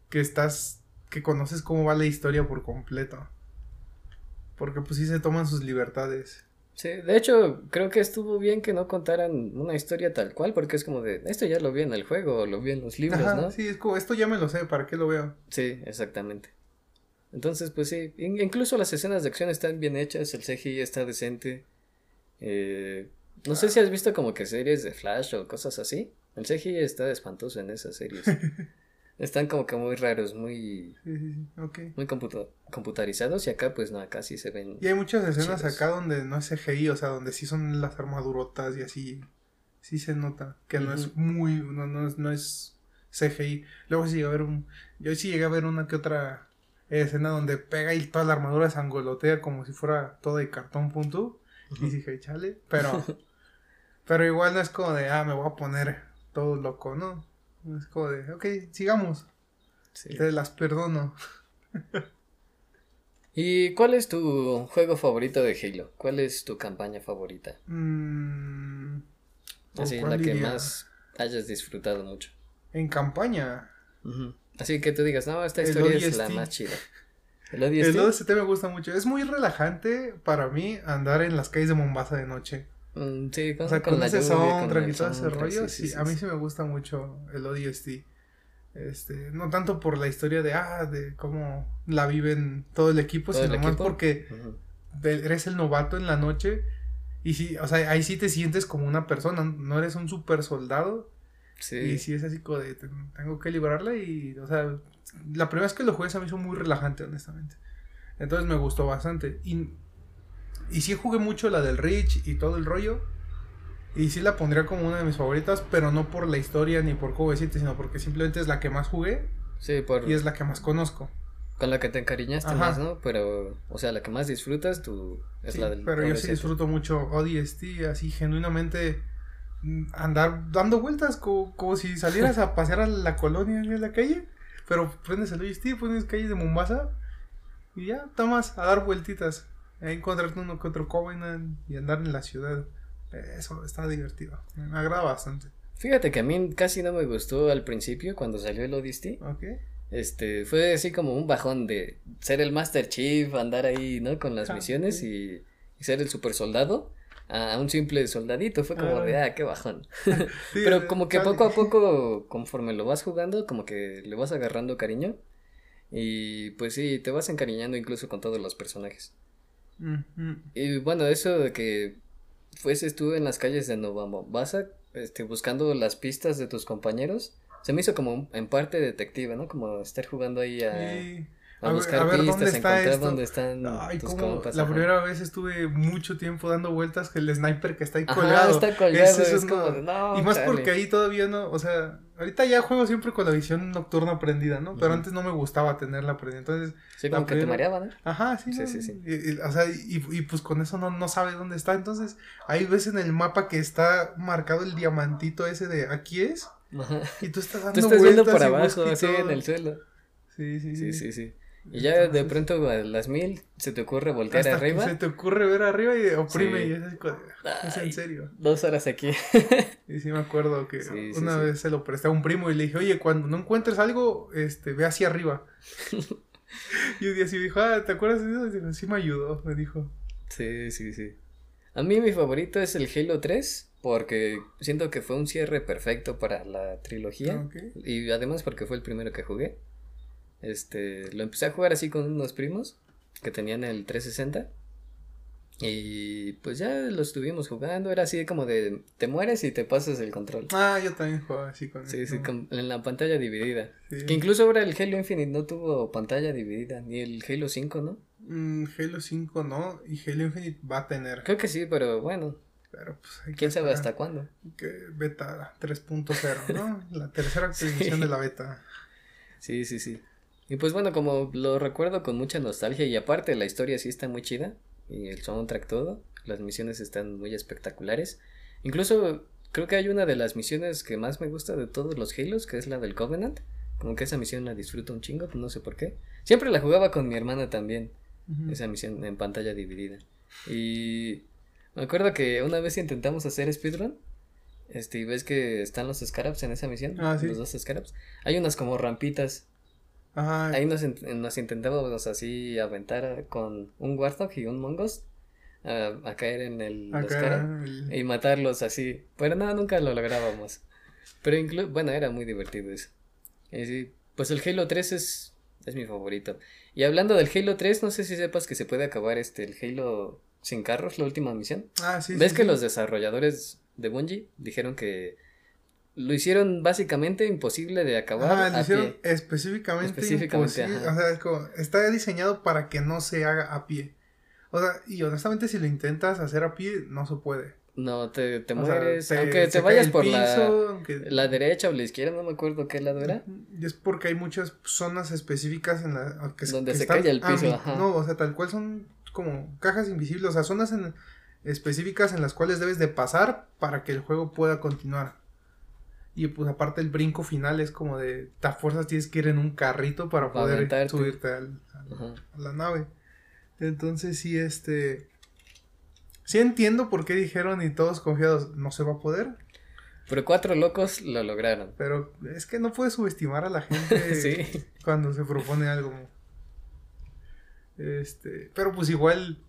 que estás, que conoces cómo va la historia por completo. Porque pues sí se toman sus libertades. Sí, de hecho, creo que estuvo bien que no contaran una historia tal cual, porque es como de, esto ya lo vi en el juego, lo vi en los libros, Ajá, ¿no? Sí, es como, esto ya me lo sé, ¿para qué lo veo? Sí, exactamente. Entonces, pues sí, in- incluso las escenas de acción están bien hechas, el CGI está decente. eh, No sé si has visto como que series de Flash o cosas así. El CGI está espantoso en esas series. [LAUGHS] Están como que muy raros, muy, Sí, sí, sí, ok. muy computa- computarizados y acá pues no, acá sí se ven. Y hay muchas escenas acá donde no es CGI, o sea, donde sí son las armadurotas y así. Sí se nota que no es muy. No, no, es, no es CGI. Luego sí llegué a ver un. Yo sí llegué a ver una que otra escena donde pega y toda la armadura se angolotea como si fuera todo de cartón punto. Y dije, chale. Pero. [LAUGHS] pero igual no es como de, ah, me voy a poner todo loco, ¿no? Es como de, ok, sigamos. Sí. Te las perdono. [LAUGHS] ¿Y cuál es tu juego favorito de Halo? ¿Cuál es tu campaña favorita? Mm, ¿por Así, la que diría? más hayas disfrutado mucho. En campaña. Así que tú digas, no, esta El historia es la más chida. [LAUGHS] ¿El El ODST? ODST me gusta mucho. Es muy relajante para mí andar en las calles de Mombasa de noche. Mm, sí, con, O sea, con con, ese soundtrack y todo ese rollo, sí, a mí sí me gusta mucho el ODST. Este, no tanto por la historia de, ah, de cómo la viven todo el equipo, ¿Todo el sino más porque eres el novato en la noche y sí, o sea, ahí sí te sientes como una persona, no eres un super soldado Sí. y sí es así como de, "Ten- tengo que librarla y, o sea, la primera vez que lo jugué se me hizo muy relajante, honestamente. Entonces me gustó bastante. Y, y sí jugué mucho la del Rich y todo el rollo. Y sí la pondría como una de mis favoritas, pero no por la historia ni por cómo decirte, sino porque simplemente es la que más jugué Sí, por, y es la que más conozco. con la que te encariñaste Ajá. más, ¿no? Pero, o sea, la que más disfrutas tú es Sí, la del pero yo sí disfruto mucho ODST, así genuinamente andar dando vueltas co- como, si salieras a [LAUGHS] pasear a la colonia en la calle, pero prendes el ODST, pones calles de Mombasa y ya, tomas a dar vueltitas, encontrarte uno que otro Covenant y andar en la ciudad. Eso está divertido, me agrada bastante. Fíjate que a mí casi no me gustó al principio cuando salió el ODST. ¿Ok? Este, fue así como un bajón de ser el Master Chief, andar ahí, ¿no? Con las Ah, misiones sí. y, y ser el super soldado a un simple soldadito. Fue como de, Ah. ah, qué bajón. [LAUGHS] Sí, [LAUGHS] Pero como que poco a poco, [LAUGHS] conforme lo vas jugando, como que le vas agarrando cariño. Y pues sí, te vas encariñando incluso con todos los personajes. Y bueno, eso de que fueses tú en las calles de Nova Mombasa, este, buscando las pistas de tus compañeros, se me hizo como en parte detective, ¿no? Como estar jugando ahí a, Sí. a A ver- buscar a ver, pistas, ¿dónde a está encontrar esto? dónde están Ay, tus compas. la ajá. primera vez estuve mucho tiempo dando vueltas que el sniper que está ahí Ajá, colgado. está colgado, Ese es uno- como de, no, Y más chale. porque ahí todavía no, o sea, ahorita ya juego siempre con la visión nocturna prendida, ¿no? Pero antes no me gustaba tenerla prendida. Entonces, Sí, como que te mareaba, ¿no? ajá, sí, Sí, ¿no? sí, sí. Y, y- o sea, y, y pues con eso no, no sabe dónde está. Entonces, ahí ves en el mapa que está marcado el diamantito ese de aquí es. Ajá. Y tú estás Tú dando estás viendo vueltas por y abajo, así en el suelo. Sí, sí, Sí, sí. sí, sí. Y ya de pronto a las mil se te ocurre voltear hasta que arriba. se te ocurre ver arriba y oprime Sí. y es de, es en serio. Dos horas aquí. [LAUGHS] Y sí me acuerdo que Sí, una sí. vez se lo presté a un primo y le dije, oye, cuando no encuentres algo, este, ve hacia arriba. [LAUGHS] y un día sí me dijo, ah, ¿te acuerdas de eso? Y sí me ayudó, me dijo. Sí, sí, sí. A mí mi favorito es el Halo 3 porque siento que fue un cierre perfecto para la trilogía Ok. y además porque fue el primero que jugué. Este, lo empecé a jugar así con unos primos que tenían el 360 y pues ya lo estuvimos jugando, era así como de te mueres y te pasas el control. Ah, yo también jugaba así con Sí, sí, con- en la pantalla dividida. Sí. Que incluso ahora el Halo Infinite no tuvo pantalla dividida, ni el Halo 5, ¿no? Mm, Halo 5 no, y Halo Infinite va a tener. Creo que sí, pero bueno, Pero pues hay que quién sabe hasta cuándo. Que beta 3.0, ¿no? [LAUGHS] La tercera actualización Sí. de la beta. Sí, sí, sí. Y pues bueno, como lo recuerdo con mucha nostalgia y aparte la historia sí está muy chida y el soundtrack todo, las misiones están muy espectaculares. Incluso creo que hay una de las misiones que más me gusta de todos los Halos, que es la del Covenant. Como que esa misión la disfruto un chingo, no sé por qué. Siempre la jugaba con mi hermana también, esa misión en pantalla dividida. Y me acuerdo que una vez intentamos hacer speedrun. Este, y ves que están los Scarabs en esa misión, Ah, sí. los dos Scarabs. Hay unas como rampitas Ajá. Ahí nos, nos intentábamos así aventar con un Warthog y un Mongoose a, a caer en el cara el- y matarlos así. Pero no, nunca lo lográbamos. Pero incluso, bueno, era muy divertido eso. Y sí, pues el Halo 3 es, es mi favorito. Y hablando del Halo 3, no sé si sepas que se puede acabar este, el Halo sin carros, la última misión. Ah, sí. ¿Ves sí, que sí. los desarrolladores de Bungie dijeron que lo hicieron básicamente imposible de acabar Ajá, lo hicieron pie? específicamente, Específicamente, imposible. O sea, es como, está diseñado para que no se haga a pie. O sea, y honestamente si lo intentas hacer a pie, no se puede. No, te, te sea, mueres. aunque te vayas por la, piso, aunque- la derecha o la izquierda, no me acuerdo qué lado era. Y es porque hay muchas zonas específicas en la que Donde que se cae el piso, ajá. No, o sea, tal cual son como cajas invisibles, o sea, zonas en- específicas en las cuales debes de pasar para que el juego pueda continuar. Y pues aparte el brinco final es como de, te fuerzas tienes que ir en un carrito para poder aventarte. subirte al- al- Ajá. a la nave. Entonces sí, este... Sí entiendo por qué dijeron y todos confiados, no se va a poder, Pero cuatro locos lo lograron. pero es que no puedes subestimar a la gente [LAUGHS] Sí. cuando se propone algo. Este, pero pues igual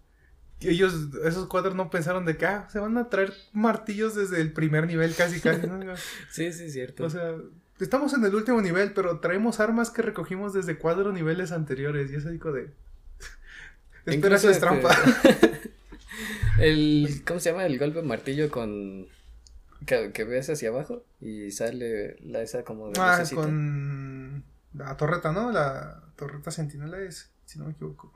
ellos, esos cuatro no pensaron de que ah, se van a traer martillos desde el primer nivel casi casi. ¿no? [LAUGHS] Sí, sí, cierto. O sea, estamos en el último nivel, pero traemos armas que recogimos desde cuatro niveles anteriores. Y eso digo de... [LAUGHS] Espera, eso es este- trampa. [LAUGHS] El, ¿cómo se llama? El golpe martillo con... Que, que ves hacia abajo y sale la esa como de Ah, lucecita. con la torreta, ¿no? La torreta sentinela es, si no me equivoco.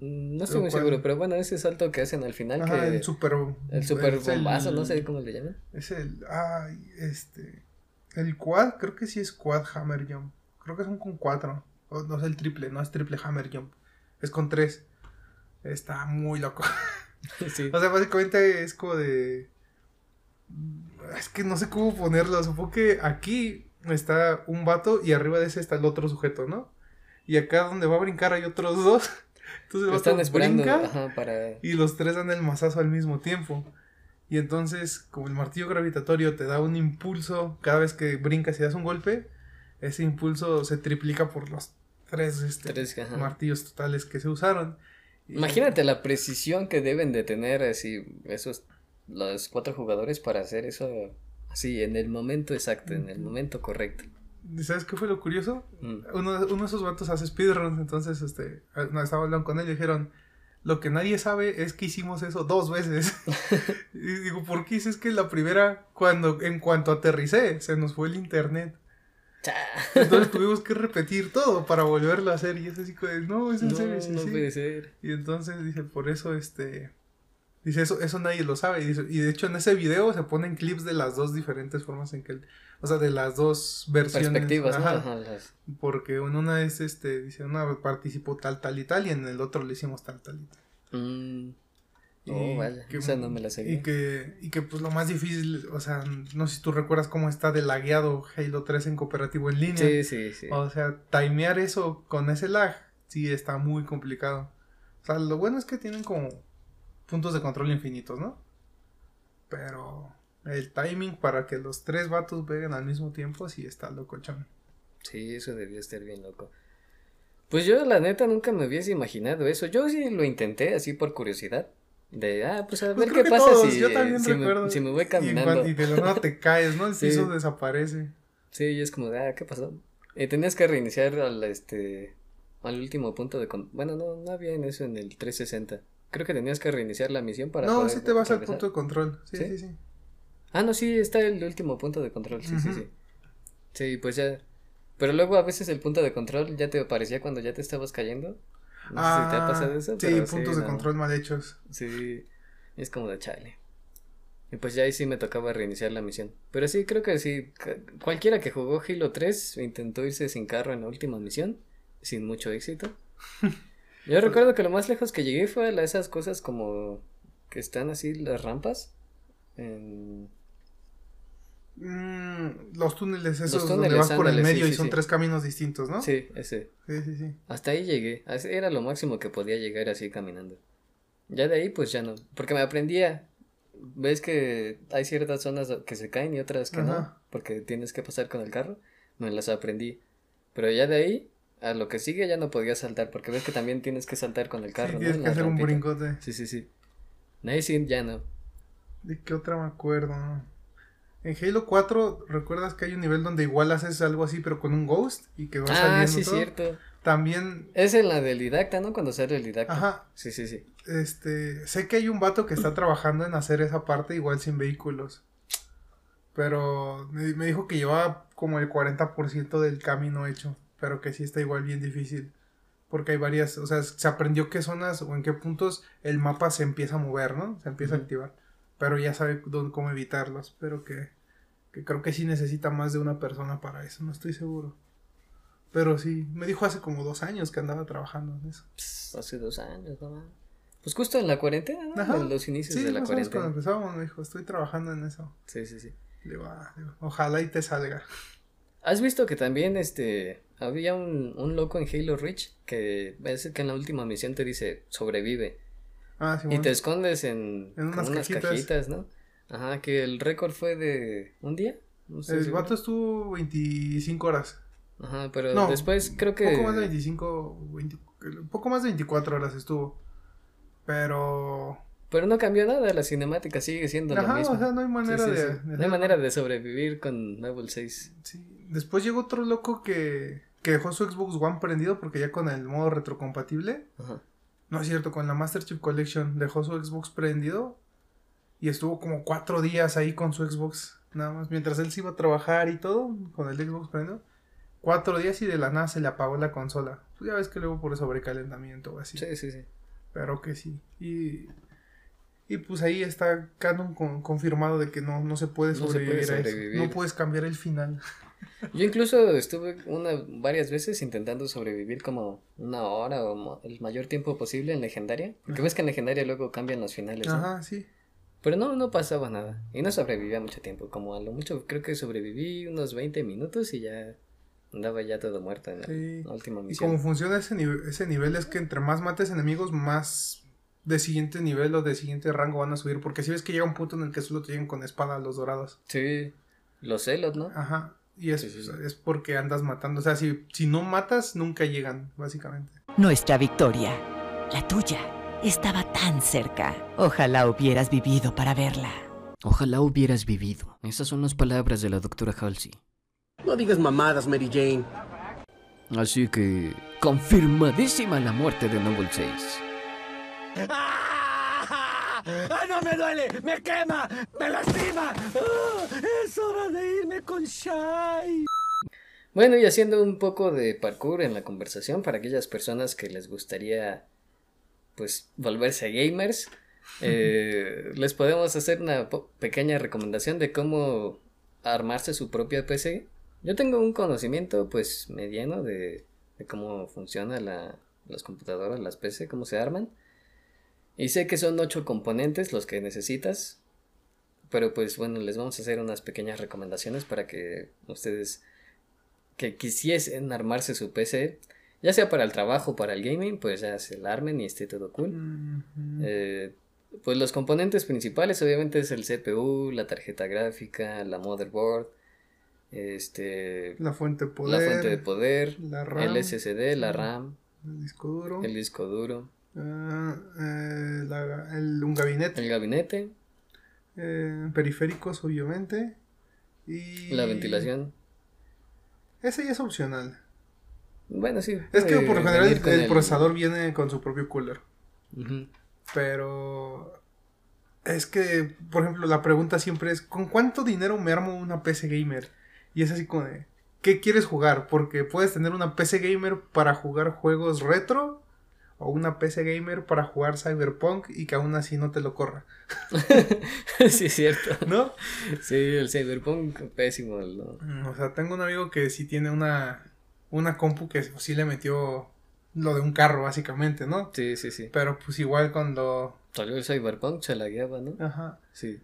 No estoy muy seguro, pero bueno, ese salto que hacen al final Ajá, que... el super... el super el- bombazo, no sé cómo le llaman. Es el. Ay, este. El quad, creo que sí es quad hammer jump. Creo que son con cuatro. O no es el triple, no es triple hammer jump. Es con tres. Está muy loco. [LAUGHS] sí. O sea, básicamente es como de. Es que no sé cómo ponerlo. Supongo que aquí está un vato y arriba de ese está el otro sujeto, ¿no? Y acá donde va a brincar hay otros dos. Entonces Están esperando ajá, para... y los tres dan el mazazo al mismo tiempo. Y entonces, como el martillo gravitatorio te da un impulso cada vez que brincas y das un golpe, ese impulso se triplica por los tres, este, Tres, martillos totales que se usaron. Y- Imagínate la precisión que deben de tener así esos los cuatro jugadores para hacer eso así en el momento exacto, en el momento correcto. ¿Y ¿Sabes qué fue lo curioso? Mm. Uno, uno de esos vatos hace speedruns, entonces este, no, estaba hablando con él y dijeron, lo que nadie sabe es que hicimos eso dos veces. [LAUGHS] y digo, ¿por qué? Si Es que la primera, cuando, en cuanto aterricé, se nos fue el internet. Entonces tuvimos [LAUGHS] que repetir todo para volverlo a hacer. Y es así como, no, es en No, serio, sí, no sí". puede ser. Y entonces dice, por eso, este. Dice, eso, eso nadie lo sabe. Y, dice, y de hecho en ese video se ponen clips de las dos diferentes formas en que él. O sea, de las dos versiones. Perspectivas, ¿no? Ajá. Ajá, las- Porque en una es, este, dice, una participó tal, tal y tal. Y en el otro le hicimos tal, tal y tal. Mm. Oh, que- esa no me la sabía. Y que, y que pues lo más difícil, o sea, no sé si tú recuerdas cómo está de lagueado Halo 3 en cooperativo en línea. Sí, sí, sí. O sea, timear eso con ese lag, sí está muy complicado. O sea, lo bueno es que tienen como puntos de control infinitos, ¿no? Pero el timing para que los tres vatos peguen al mismo tiempo, sí está locochón. Sí, eso debió estar bien loco. Pues yo la neta nunca me hubiese imaginado eso. Yo sí lo intenté así por curiosidad. De, ah, pues a Pues ver qué que pasa todos, si, yo también si, recuerdo. me, si me voy Y, caminando. cuan- y de la nada te caes, ¿no? [LAUGHS] El Sí. piso desaparece. Sí, y es como de, ah, ¿qué pasó? Eh, tenías que reiniciar al, este, al último punto de... con- Bueno, no, no había en eso en el 360. Creo que tenías que reiniciar la misión para No, poder sí te vas al punto de control. Sí, ¿Sí? sí, sí. Ah, no, sí, está el último punto de control, sí, sí, sí. Sí, pues ya... Pero luego a veces el punto de control ya te aparecía cuando ya te estabas cayendo. No sé si te ha pasado eso. Ah, Sí, pero puntos de no. control mal hechos. Sí, es como de chale. Y pues ya ahí sí me tocaba reiniciar la misión. Pero sí, creo que sí, cualquiera que jugó Halo 3 intentó irse sin carro en la última misión, sin mucho éxito. [LAUGHS] Yo recuerdo que lo más lejos que llegué fue a esas cosas como que están así las rampas. en- Mm, los túneles esos donde túneles, vas por el ándale, sí, medio y son sí. tres caminos distintos, ¿no? Sí, ese. sí, sí. sí. Hasta ahí llegué. Era lo máximo que podía llegar así caminando. Ya de ahí pues ya no. Porque me aprendía. Ves que hay ciertas zonas que se caen y otras que no. Ajá. Porque tienes que pasar con el carro. Me las aprendí. Pero ya de ahí, a lo que sigue ya no podía saltar. Porque ves que también tienes que saltar con el carro. Sí, ¿no? tienes En que hacer un rampita. brincote. Sí, sí, sí. Ahí sí, ya no. ¿De qué otra me acuerdo? En Halo 4, ¿recuerdas que hay un nivel donde igual haces algo así, pero con un ghost? Y que va Ah, saliendo sí, todo? cierto. También. Es en la del didacta, ¿no? Cuando sale el didacta. Ajá. Sí, sí, sí. Este. Sé que hay un vato que está trabajando en hacer esa parte igual sin vehículos. Pero me, me dijo que llevaba como el 40% del camino hecho. Pero que sí está igual bien difícil. Porque hay varias. O sea, se aprendió qué zonas o en qué puntos el mapa se empieza a mover, ¿no? Se empieza a Ujú. activar. Pero ya sabe dónde, cómo evitarlos. Pero que, que creo que sí necesita más de una persona para eso. No estoy seguro. Pero sí, me dijo hace como dos años que andaba trabajando en eso. Pss, hace dos años, no. Pues justo en la cuarentena, ¿no? Ajá. En los inicios Sí, de la cuarentena. cuando empezábamos me dijo, estoy trabajando en eso. Sí, sí, sí. Digo, "Ah", digo, ojalá y te salga. ¿Has visto que también este había un, un loco en Halo Reach que es que en la última misión te dice sobrevive Ah, sí, y te escondes en, En unas unas cajitas. cajitas, ¿no? Ajá, que el récord fue de un día. No sé El si- vato estuvo 25 horas. Ajá, pero No, después creo que Poco más de 25, 20 poco más de 24 horas estuvo. Pero... pero no cambió nada, la cinemática sigue siendo la Ajá, misma. o sea, no hay manera Sí, sí, de... sí. No hay manera de sobrevivir con Level 6. Sí. Después llegó otro loco que, que dejó su Xbox One prendido porque ya con el modo retrocompatible... Ajá. No es cierto, con la Master Chief Collection dejó su Xbox prendido y estuvo como cuatro días ahí con su Xbox, nada más, mientras él se iba a trabajar y todo, con el Xbox prendido. Cuatro días y de la nada se le apagó la consola. Pues ya ves que luego por sobrecalentamiento o así. Sí, sí, sí. Pero que sí. Y, y pues ahí está canon con- confirmado de que no, no se puede No se puede sobrevivir, a eso. sobrevivir. No puedes cambiar el final. Yo incluso estuve una, varias veces intentando sobrevivir como una hora o el mayor tiempo posible en legendaria. Porque Ajá. ves que en legendaria luego cambian los finales. ¿no? Ajá, sí. Pero no, no pasaba nada. Y no sobrevivía mucho tiempo. Como a lo mucho creo que sobreviví unos 20 minutos y ya andaba ya todo muerto en la, Sí. última Y misión. como funciona ese nivel, ese nivel es que entre más mates enemigos, más de siguiente nivel o de siguiente rango van a subir. Porque si ves que llega un punto en el que solo te llegan con espada los dorados. Sí, los celos, ¿no? Ajá. Y es, Sí, sí, sí. es porque andas matando. O sea, si, si no matas, nunca llegan, básicamente. Nuestra victoria, la tuya, estaba tan cerca. Ojalá hubieras vivido para verla. Ojalá hubieras vivido. Esas son las palabras de la doctora Halsey. No digas mamadas, Mary Jane. Así que, confirmadísima la muerte de Noble 6. [LAUGHS] ¡Ah! ¡No me duele! ¡Me quema! ¡Me lastima! ¡Ah! ¡Es hora de irme con Shai! Bueno, y haciendo un poco de parkour en la conversación para aquellas personas que les gustaría, pues, volverse gamers, eh, [LAUGHS] les podemos hacer una pequeña recomendación de cómo armarse su propia PC. Yo tengo un conocimiento, pues, mediano de, de cómo funciona la, las computadoras, las PC, cómo se arman. Y sé que son ocho componentes los que necesitas. Pero pues bueno, les vamos a hacer unas pequeñas recomendaciones para que ustedes que quisiesen armarse su PC, ya sea para el trabajo o para el gaming, pues ya se la armen y esté todo cool. Eh, pues los componentes principales obviamente es el CPU, la tarjeta gráfica, la motherboard, este, la fuente de la poder. fuente de poder, la RAM, el SSD, la. RAM, El disco duro. el disco duro, ah, eh, la- el- un gabinete. el gabinete, eh, periféricos, obviamente. Y. la ventilación. Ese ya es opcional. Bueno, sí. Es que puede por lo general el, procesador viene con su propio cooler. Pero es que, por ejemplo, la pregunta siempre es, ¿con cuánto dinero me armo una PC gamer? Y es así como de, ¿qué quieres jugar? Porque puedes tener una PC gamer para jugar juegos retro o una PC gamer para jugar Cyberpunk y que aún así no te lo corra, [LAUGHS] sí, es cierto. ¿no? Sí, el Cyberpunk pésimo. ¿no? Mm, O sea, tengo un amigo que sí tiene una, una compu que sí le metió lo de un carro, básicamente, ¿no? Sí, sí, sí. Pero pues igual cuando... Salió el Cyberpunk, se la guiaba, ¿no? Ajá. Sí.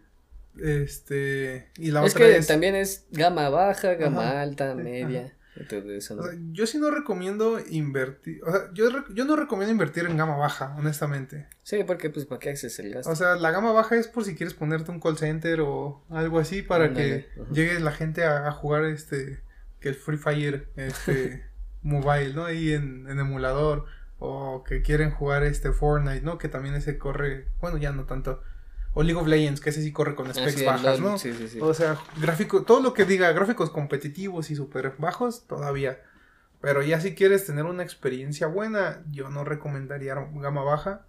Este... Y la es otra que es... también es gama baja, gama Ajá. alta, media. Todo eso, ¿no? O sea, yo sí no recomiendo invertir, o sea, yo, yo no recomiendo invertir en gama baja, honestamente. Sí, porque pues para qué haces el gasto. O sea, la gama baja es por si quieres ponerte un call center o algo así para que ajá. llegue la gente a, a jugar este, que el Free Fire, este, [LAUGHS] mobile, ¿no? Ahí en, en emulador o que quieren jugar este Fortnite, ¿no? Que también ese corre, bueno, ya no tanto. O League of Legends, que ese sí corre con Ah, specs sí, el bajas, LOL, ¿no? Sí, sí, sí. O sea, gráfico, todo lo que diga gráficos competitivos y súper bajos, todavía. Pero ya si quieres tener una experiencia buena, yo no recomendaría gama baja.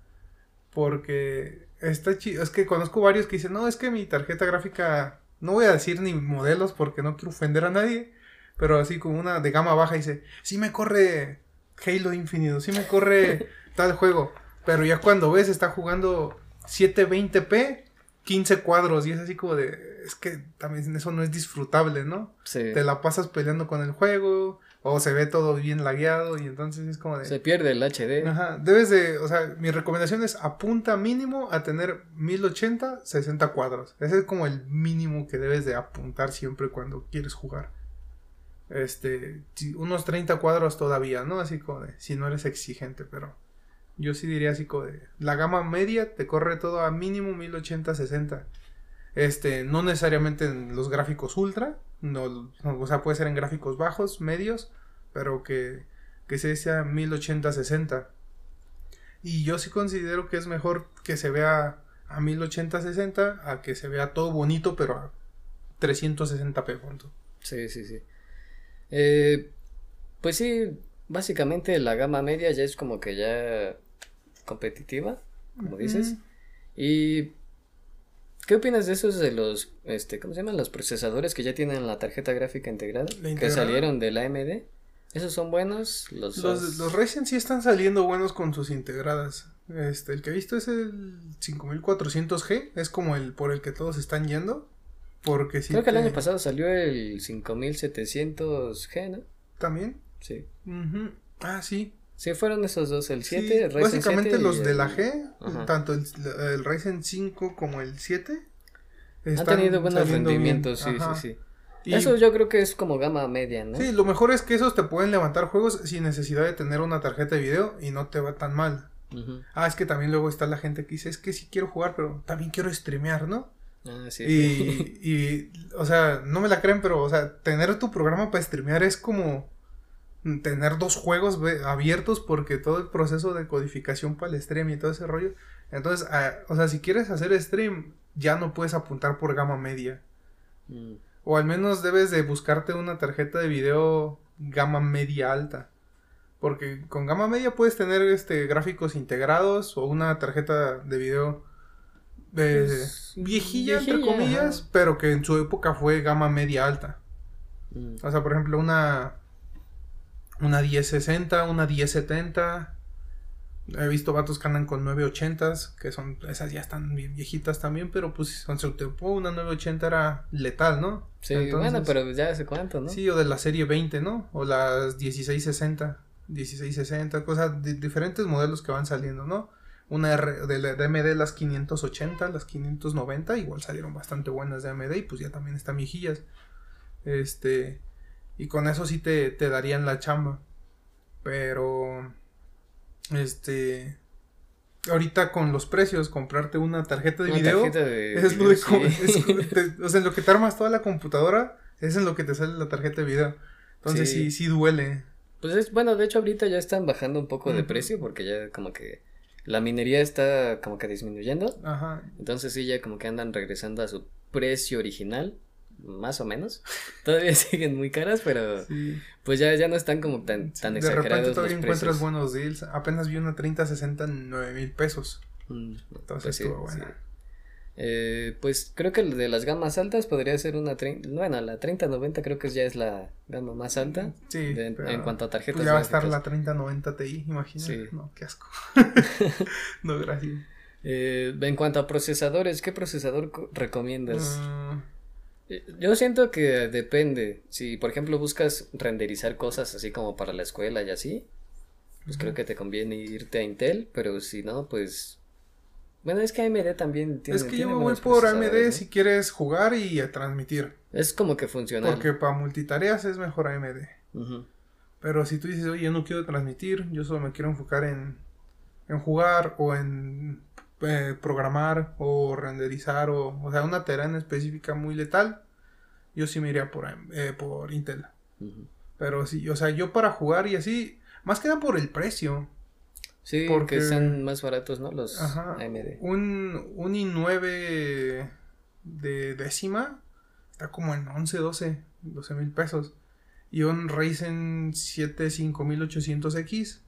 Porque está chido. Es que conozco varios que dicen, no, es que mi tarjeta gráfica, no voy a decir ni modelos porque no quiero ofender a nadie. Pero así como una de gama baja dice, sí me corre Halo Infinite, sí me corre tal juego. Pero ya cuando ves, está jugando 720p, 15 cuadros. Y es así como de, es que también eso no es disfrutable, ¿no? Sí. Te la pasas peleando con el juego. O se ve todo bien lagueado y entonces es como de... Se pierde el HD. Ajá, debes de, o sea, mi recomendación es apunta mínimo a tener 1080, 60 cuadros. Ese es como el mínimo que debes de apuntar siempre cuando quieres jugar. Este, unos 30 cuadros todavía, ¿no? Así como de, si no eres exigente, pero yo sí diría así como de, la gama media te corre todo a mínimo 1080, 60. Este, no necesariamente en los gráficos ultra, no, o sea, puede ser en gráficos bajos, medios, pero que, que se sea 1080, 60. Y yo sí considero que es mejor que se vea a 1080, 60 a que se vea todo bonito, pero a 360p, punto. Sí, sí, sí. Eh, pues sí, básicamente la gama media ya es como que ya competitiva, como dices. Y ¿qué opinas de esos de los, este, ¿cómo se llaman? Los procesadores que ya tienen la tarjeta gráfica integrada, que salieron de la AMD. ¿Esos son buenos? Los, Los, los Ryzen sí están saliendo buenos con sus integradas. Este, el que he visto es el 5400G, es como el por el que todos están yendo. Porque sí. Creo que el año pasado salió el 5700G, ¿no? También. Sí. Ujú. Ah, sí. Sí, fueron esos dos, el 7, Sí, el Ryzen básicamente 7 y los de el- la G, Ajá. tanto el, el Ryzen 5 como el 7. Han tenido buenos bien. rendimientos, sí, Ajá. sí, sí. Y- Eso yo creo que es como gama media, ¿no? Sí, lo mejor es que esos te pueden levantar juegos sin necesidad de tener una tarjeta de video y no te va tan mal. Ah, es que también luego está la gente que dice, es que sí quiero jugar, pero también quiero streamear, ¿no? Ah, sí, Y, sí. [LAUGHS] y, o sea, no me la creen, pero, o sea, tener tu programa para streamear es como tener dos juegos abiertos porque todo el proceso de codificación para el stream y todo ese rollo. Entonces, ah, o sea, si quieres hacer stream, ya no puedes apuntar por gama media. Mm. O al menos debes de buscarte una tarjeta de video gama media alta. Porque con gama media puedes tener este gráficos integrados o una tarjeta de video eh, Pues, viejilla, entre comillas, ajá. pero que en su época fue gama media alta. Mm. O sea, por ejemplo, una una 1060, una 1070. He visto vatos que andan con 980s, que son esas ya están bien viejitas también, pero pues con su tiempo una 980 era letal, ¿no? Sí, Entonces- bueno, pero ya hace cuánto, ¿no? Sí, o de la serie 20, ¿no? O las 1660, 1660, cosas de diferentes modelos que van saliendo, ¿no? Una R, de, la- de AMD, las 580, las 590, igual salieron bastante buenas de AMD y pues ya también están viejillas. Este, y con eso sí te, te darían la chamba. Pero, este, ahorita con los precios, comprarte una tarjeta de Una video. tarjeta de Es lo video, de co- sí. [LAUGHS] es- te- o sea, en lo que te armas toda la computadora, es en lo que te sale la tarjeta de video. Entonces sí, Sí. sí, duele. Pues es, bueno, de hecho ahorita ya están bajando un poco de precio porque ya como que la minería está como que disminuyendo. Ajá. Entonces sí, ya como que andan regresando a su precio original, más o menos. [LAUGHS] Todavía siguen muy caras, pero Sí. pues ya, ya no están como tan, tan de exagerados repente los todavía encuentras buenos deals. Apenas vi una 3060 en 9 mil pesos. Mm, Entonces pues sí, estuvo buena. Eh, pues creo que de las gamas altas podría ser una 30, bueno, la 3090 creo que ya es la gama más alta Sí. de- pero, en cuanto a tarjetas pues ya va a estar la gráficas. 3090 Ti, imagínate. Sí. No, qué asco. [LAUGHS] no, gracias. Eh, en cuanto a procesadores, ¿qué procesador co- recomiendas? Mm, Yo siento que depende. Si, por ejemplo, buscas renderizar cosas así como para la escuela y así, pues creo que te conviene irte a Intel, pero si no, pues... Bueno, es que AMD también tiene es que tiene yo me voy por AMD ¿no? si quieres jugar y a transmitir. Es como que funcional. Porque para multitareas es mejor AMD. Pero si tú dices, oye, yo no quiero transmitir, yo solo me quiero enfocar en, en jugar o en eh, programar o renderizar o, o sea, una tarea en específica muy letal, yo sí me iría por, eh, por Intel. Pero sí, o sea, yo para jugar y así, más que nada por el precio. Sí, Porque- porque están más baratos, ¿no? Los Ajá. AMD. Un, un i9 de décima está como en 11, 12, 12 mil pesos. y un Ryzen 7 5800X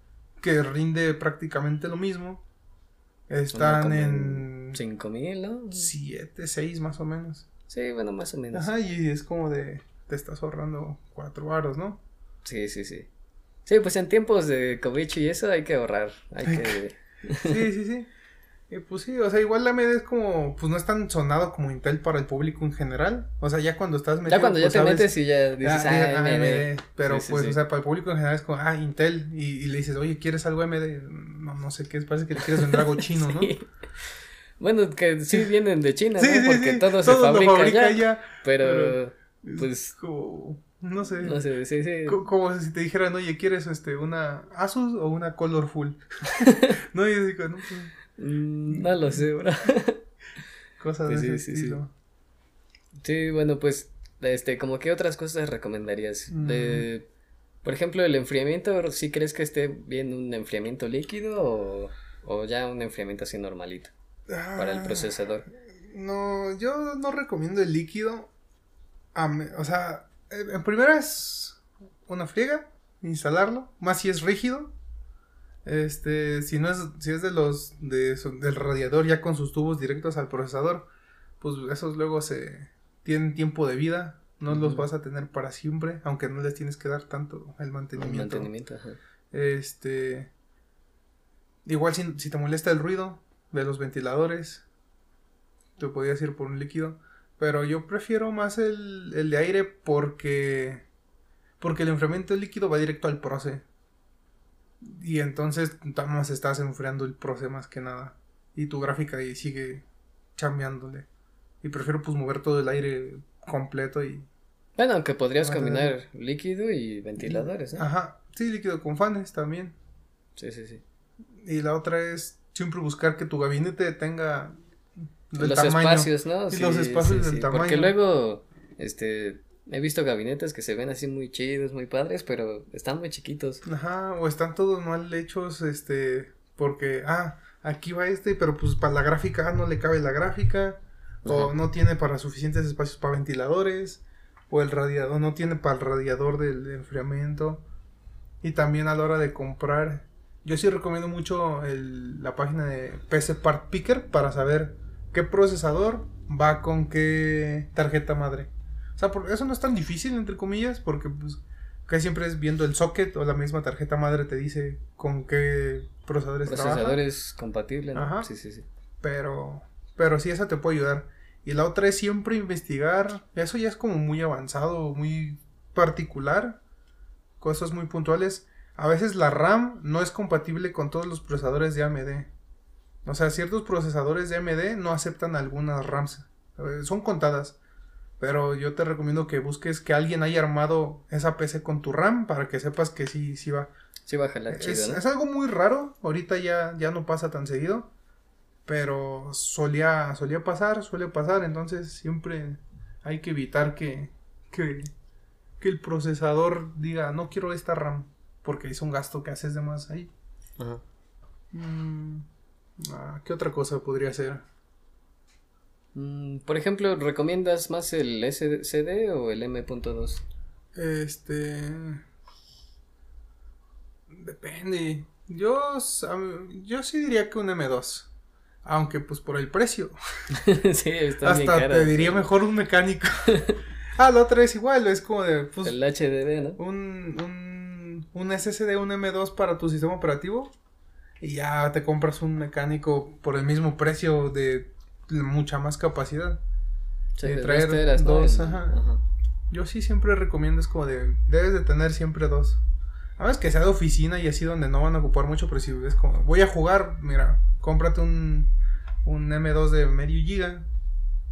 que rinde prácticamente lo mismo. Están en 5000, ¿no? 7, 6 más o menos. Sí, bueno, más o menos. Ajá, y es como de te estás ahorrando 4 varos, ¿no? Sí, sí, sí. Sí, pues en tiempos de COVID y eso hay que ahorrar. Hay que. [LAUGHS] Sí, sí, sí. Y pues sí, o sea, igual la AMD es como, pues no es tan sonado como Intel para el público en general. O sea, ya cuando estás metido. Ya cuando ya pues, te sabes- metes y ya dices, Ah, ah, ah, AMD". AMD. Pero Sí, sí, pues, sí. o sea, para el público en general es como, ah, Intel. Y, y le dices, oye, ¿quieres algo AMD? No, no sé qué es, parece que le quieres vender algo chino, ¿no? [LAUGHS] Bueno, que sí vienen de China, Sí, ¿no? Porque todo se fabrica, ya, Pero, pero- Es pues, como, no sé. no sé, sí, sí. Co- Como si te dijeran, oye, ¿quieres este, una Asus o una Colorful? [LAUGHS] [LAUGHS] no, y yo digo, no, pues, Mm, No lo sé, bro. [LAUGHS] cosas Pues de sí, ese sí, estilo. Sí, bueno, pues, este, como que otras cosas recomendarías. De, por ejemplo, el enfriamiento, ¿sí crees que esté bien un enfriamiento líquido o, o ya un enfriamiento así normalito para el Ah, procesador? No, yo no recomiendo el líquido. me- o sea, en en primera es una friega, instalarlo, más si es rígido. Este, si no es, si es de los de, del radiador ya con sus tubos directos al procesador, pues esos luego se tienen tiempo de vida, no los vas a tener para siempre, aunque no les tienes que dar tanto el El mantenimiento. ajá. Este. Igual si, si te molesta el ruido de los ventiladores, te podías ir por un líquido. Pero yo prefiero más el, el de aire porque. Porque el enfriamiento líquido va directo al proce. Y entonces nada más estás enfriando el proce más que nada. Y tu gráfica ahí sigue chambeándole. Y prefiero pues mover todo el aire completo y. Bueno, aunque podrías combinar líquido y ventiladores, ¿no? Ajá. Sí, líquido con fans también. Sí, sí, sí. Y la otra es siempre buscar que tu gabinete tenga el los tamaño. espacios, ¿no? Y los espacios del Porque tamaño. luego, este, he visto gabinetes que se ven así muy chidos, muy padres, pero están muy chiquitos. Ajá, o están todos mal hechos, este, porque, ah, aquí va este, pero pues para la gráfica ah, no le cabe la gráfica, o no tiene para suficientes espacios para ventiladores, o el radiador no tiene para el radiador del enfriamiento. Y también a la hora de comprar, yo sí recomiendo mucho el- la página de PC Part Picker para saber qué procesador va con qué tarjeta madre. O sea, por- eso no es tan difícil, entre comillas, porque pues siempre es viendo el socket o la misma tarjeta madre te dice con qué procesadores. Procesadores compatibles, ¿no? Ajá. Sí, sí, sí. Pero, pero sí, esa te puede ayudar. Y la otra es siempre investigar. Eso ya es como muy avanzado, muy particular. Cosas muy puntuales. A veces la RAM no es compatible con todos los procesadores de AMD. O sea, ciertos procesadores de AMD no aceptan algunas RAMs. Eh, Son contadas. Pero yo te recomiendo que busques que alguien haya armado esa PC con tu RAM para que sepas que sí, sí va. Sí va a jalar chido, Es, ¿no? es algo muy raro, ahorita ya, ya no pasa tan seguido, pero solía, solía pasar, suele pasar, entonces siempre hay que evitar que, que, que el procesador diga, no quiero esta RAM, porque es un gasto que haces de más ahí. Ajá. Mm, ah, ¿Qué otra cosa podría ser? Mm, por ejemplo, ¿recomiendas más el SSD o el M.2? Este... Depende. Yo, yo sí diría que un M2. Aunque pues por el precio. [LAUGHS] sí, está bien Hasta te diría mejor un mecánico. [LAUGHS] ah, la otra es igual, es como de pues, El HDD, ¿no? un, un, un SSD, un M2 para tu sistema operativo. Y ya te compras un mecánico por el mismo precio de mucha más capacidad. Sí, de traer ¿no? dos, ajá. Yo sí siempre recomiendo, es como de, debes de tener siempre dos. A veces que sea de oficina y así donde no van a ocupar mucho, pero si es como, voy a jugar, mira, cómprate un, un M2 de medio giga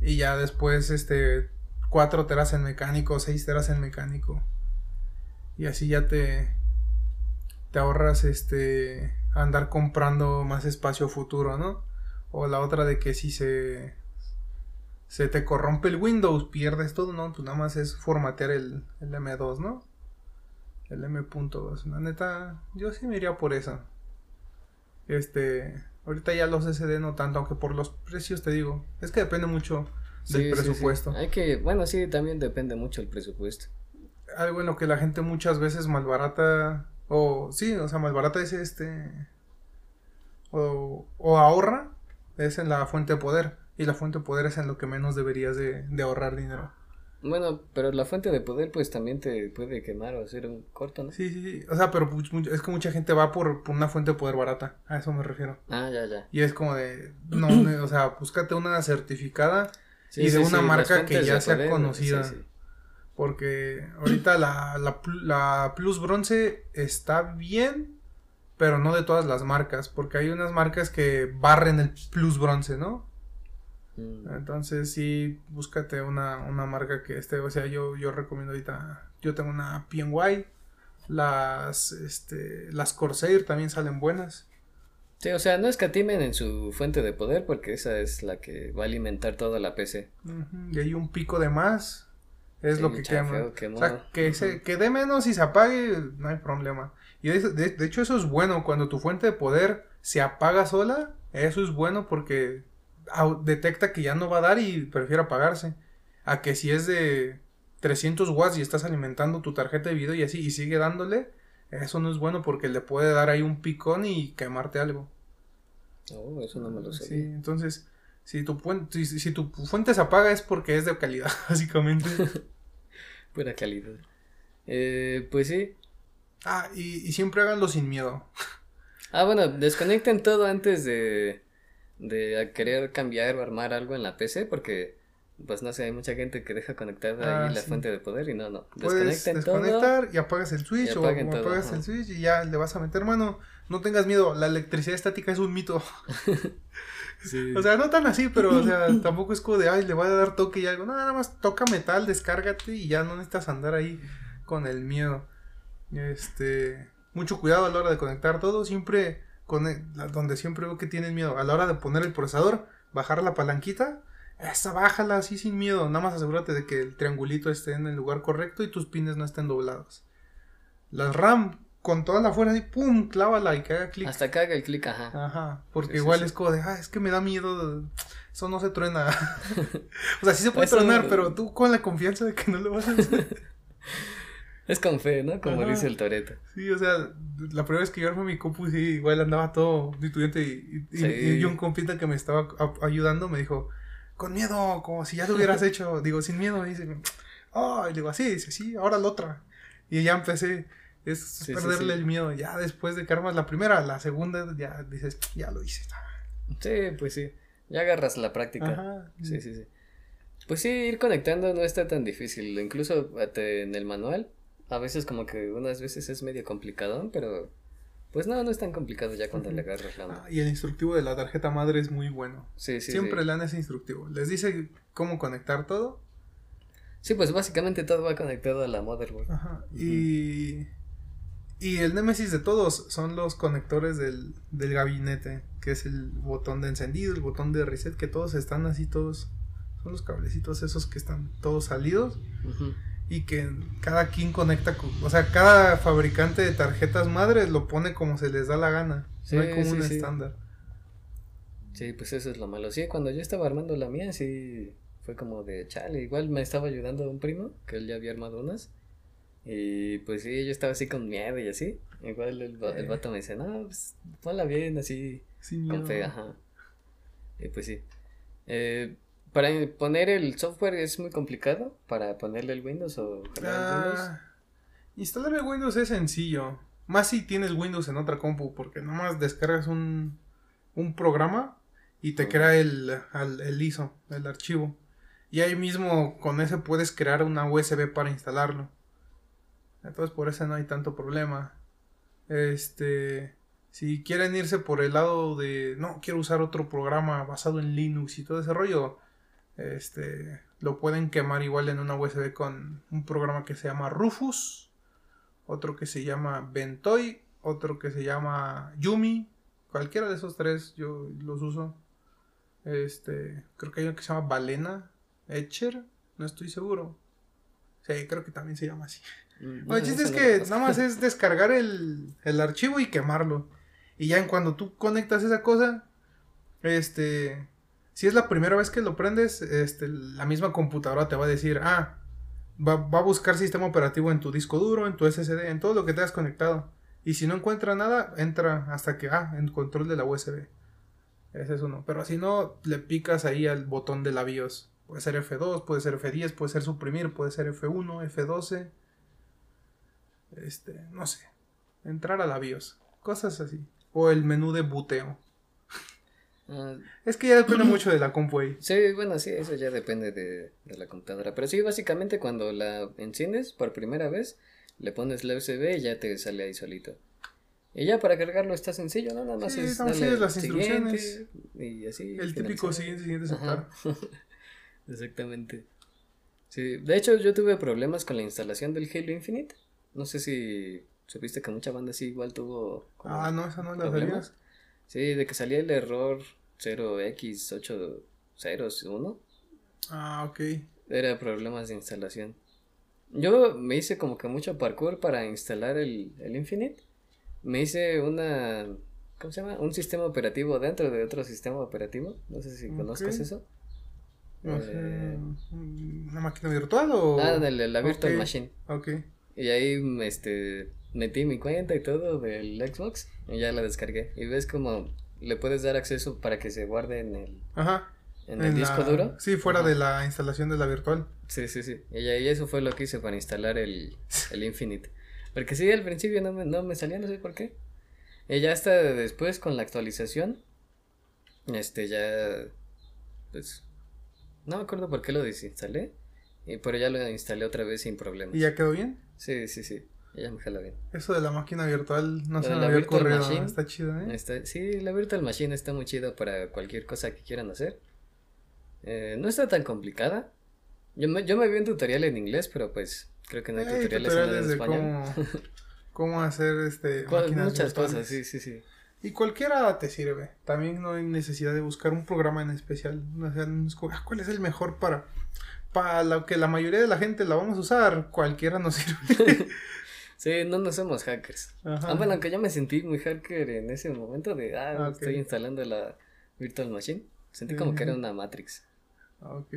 y ya después, este, 4 teras en mecánico, 6 teras en mecánico. Y así ya te, te ahorras, este, andar comprando más espacio futuro, ¿no? O la otra de que si se, se te corrompe el Windows, pierdes todo, ¿no? Pues nada más es formatear el, el M2, ¿no? El M.2. La neta, yo sí me iría por esa. Este, ahorita ya los SD no tanto, aunque por los precios te digo, es que depende mucho Sí, del sí, sí. presupuesto. Hay que, bueno, sí, también depende mucho el presupuesto. algo en lo que la gente muchas veces malbarata, o sí, o sea, malbarata es este, o, o ahorra, es en la fuente de poder. Y la fuente de poder es en lo que menos deberías de, de ahorrar dinero. Bueno, pero la fuente de poder pues también te puede quemar o hacer un corto, ¿no? Sí, sí, sí. O sea, pero es que mucha gente va por, por una fuente de poder barata. A eso me refiero. Ah, ya, ya. Y es como de, no, [CLEARS THROAT] o sea, búscate una certificada Sí, y de sí, una sí, marca que ya sea poder, conocida. Porque ahorita la, la Plus Bronce está bien, pero no de todas las marcas. Porque hay unas marcas que barren el Plus Bronce, ¿no? Mm. Entonces sí, búscate una, una marca que esté, o sea, yo, yo recomiendo ahorita, yo tengo una PNY, las, este, las Corsair también salen buenas. Sí, o sea, no escatimen en su fuente de poder porque esa es la que va a alimentar toda la PC. Y hay un pico de más, es Sí, lo que quema. O sea, que, se, que dé menos y se apague, no hay problema. Y de, de- de hecho eso es bueno, cuando tu fuente de poder se apaga sola, eso es bueno porque detecta que ya no va a dar y prefiere apagarse. A que si es de 300 watts y estás alimentando tu tarjeta de video y así y sigue dándole, eso no es bueno porque le puede dar ahí un picón y quemarte algo. Oh, eso no me lo Sí, sabía. entonces, si tu, puen- si, tu fuente se apaga es porque es de calidad, [LAUGHS] básicamente. [LAUGHS] Pura calidad. Eh, pues sí. Ah, y, y siempre háganlo sin miedo. Ah, bueno, desconecten todo antes de, de a querer cambiar o armar algo en la PC porque, pues no sé, hay mucha gente que deja conectada Ah, ahí la sí. fuente de poder y no, no. Puedes Desconecten todo. desconectar y apagas el switch o, apaguen o todo, apagas ajá. el switch y ya le vas a meter mano. No tengas miedo, la electricidad estática es un mito. [LAUGHS] O sea, no tan así, pero o sea, [LAUGHS] tampoco es como de, ay, le voy a dar toque y algo. No, nada más toca metal, descárgate y ya no necesitas andar ahí con el miedo. Este, mucho cuidado a la hora de conectar todo, siempre con el- la- donde siempre veo que tienen miedo, a la hora de poner el procesador, bajar la palanquita, esa bájala así sin miedo, nada más asegúrate de que el triangulito esté en el lugar correcto y tus pines no estén doblados. Las RAM con toda la fuerza así, pum, clávala y que haga clic. Hasta que haga el clic, ajá. Ajá, porque Sí, sí, igual sí. es como de, ah, es que me da miedo, eso no se truena. [LAUGHS] o sea, sí se puede Eso- tronar, pero tú con la confianza de que no lo vas a hacer. [LAUGHS] Es con fe, ¿no? Como Ajá. dice el Toreto. sí, o sea, la primera vez que yo armé mi compu, sí, igual andaba todo estudiante y, y, Sí. y un compita que me estaba ayudando me dijo, con miedo, como si ya lo hubieras hecho, [LAUGHS] digo, sin miedo, y dice, oh, y digo, así, dice, sí, ahora la otra. Y ya empecé, es Sí, perderle sí. el miedo, ya después de que armas la primera, la segunda, ya dices, ya lo hice. Sí, pues sí. Ya agarras la práctica. Ajá. Sí, sí, sí. Pues sí, ir conectando no está tan difícil. Incluso te- en el manual, a veces como que unas veces es medio complicado, pero pues no, no es tan complicado ya cuando le agarras la onda. Ah, y el instructivo de la tarjeta madre es muy bueno. Sí, sí, Siempre sí. le dan ese instructivo. Les dice cómo conectar todo. Sí, pues básicamente todo va conectado a la motherboard. Ajá. Y. Y el némesis de todos son los conectores del, del gabinete, que es el botón de encendido, el botón de reset, que todos están así, todos. Son los cablecitos esos que están todos salidos Ujú. Y que cada quien conecta, con- o sea, cada fabricante de tarjetas madres lo pone como se les da la gana. Sí, no hay como sí, un sí. estándar. Sí, pues eso es lo malo. Sí, cuando yo estaba armando la mía, sí fue como de chale. Igual me estaba ayudando un primo, que él ya había armado unas. Y pues sí, yo estaba así con miedo y así. Igual el, va- el vato me dice, no, pues ponla bien, así, con fe, ajá. Y pues sí. Eh, para poner el software es muy complicado, para ponerle el Windows o cargar el Windows. Ah, instalar el Windows es sencillo. Más si tienes Windows en otra compu, porque nomás descargas un, un programa y te Ujú. crea el, el ISO, el archivo. Y ahí mismo con ese puedes crear una USB para instalarlo. Entonces por eso no hay tanto problema. Este, si quieren irse por el lado de no quiero usar otro programa basado en Linux y todo ese rollo, este, lo pueden quemar igual en una USB con un programa que se llama Rufus, otro que se llama Ventoy, otro que se llama Yumi, cualquiera de esos tres yo los uso. Este, creo que hay uno que se llama Balena Etcher, no estoy seguro. Sí, creo que también se llama así. Mm, Bueno, el chiste es que nada más es descargar el, el archivo y quemarlo. Y ya en cuando tú conectas esa cosa, este, si es la primera vez que lo prendes, este, la misma computadora te va a decir, ah, va, va a buscar sistema operativo en tu disco duro, en tu SSD, en todo lo que te has conectado. Y si no encuentra nada, entra hasta que, ah, en control de la USB. Ese es uno. Pero si no, le picas ahí al botón de la BIOS. Puede ser F2, puede ser F10, puede ser suprimir, puede ser F1, F12. Este, no sé. Entrar a la BIOS. Cosas así. O el menú de buteo. Es que ya depende [CLEARS THROAT] mucho de la compu ahí. sí, bueno, sí, eso ya depende de, de la computadora. Pero sí, básicamente cuando la enciendes por primera vez, le pones la USB y ya te sale ahí solito. Y ya para cargarlo está sencillo, ¿no? Nada más Sí, es darle las instrucciones. Y así. El típico siguiente, siguiente, aceptar. [LAUGHS] Exactamente. Sí, de hecho yo tuve problemas con la instalación del Halo Infinite. No sé si supiste que mucha banda sí igual tuvo Ah, no, esa no la problemas. sabías. Sí, de que salía el error 0x801. Ah, ok. Era problemas de instalación. Yo me hice como que mucho parkour para instalar el, el Infinite. Me hice una... ¿Cómo se llama? Un sistema operativo dentro de otro sistema operativo. No sé si Ok. conozcas eso. No sé, Eh, ¿Una máquina virtual o...? Ah, la, la Virtual Ok. Machine. Ok. Y ahí este, metí mi cuenta y todo del Xbox y ya la descargué. Y ves como le puedes dar acceso para que se guarde en el, Ajá. en el disco duro. Sí, fuera Ajá. de la instalación de la virtual. Sí, sí, sí. Y, y eso fue lo que hice para instalar el, [LAUGHS] el Infinite. Porque sí, al principio no me, no me salía, no sé por qué. Y ya hasta después con la actualización, este ya, pues, no me acuerdo por qué lo desinstalé. Y, pero ya lo instalé otra vez sin problemas. ¿Y ya quedó bien? Sí, sí, sí. Ya me jala bien. Eso de la máquina virtual no Lo se me la había Virtual ocurrido. Machine. Está chido, ¿eh? Está- sí, la Virtual Machine está muy chida para cualquier cosa que quieran hacer. Eh, no está tan complicada. Yo me, yo me vi un tutorial en inglés, pero pues creo que no hay Hay tutoriales, en tutoriales de español. cómo, [LAUGHS] cómo hacer este máquinas Muchas virtuales. cosas, sí, sí, sí. Y cualquiera te sirve. También no hay necesidad de buscar un programa en especial. O sea, ah, ¿cuál es el mejor para, para lo que la mayoría de la gente la vamos a usar? Cualquiera nos [LAUGHS] sirve. Sí, no, no somos hackers. Ajá. Ah, bueno, aunque yo me sentí muy hacker en ese momento de, ah, Ah, estoy instalando la Virtual Machine. Sentí como que era una Matrix. Ah, ok.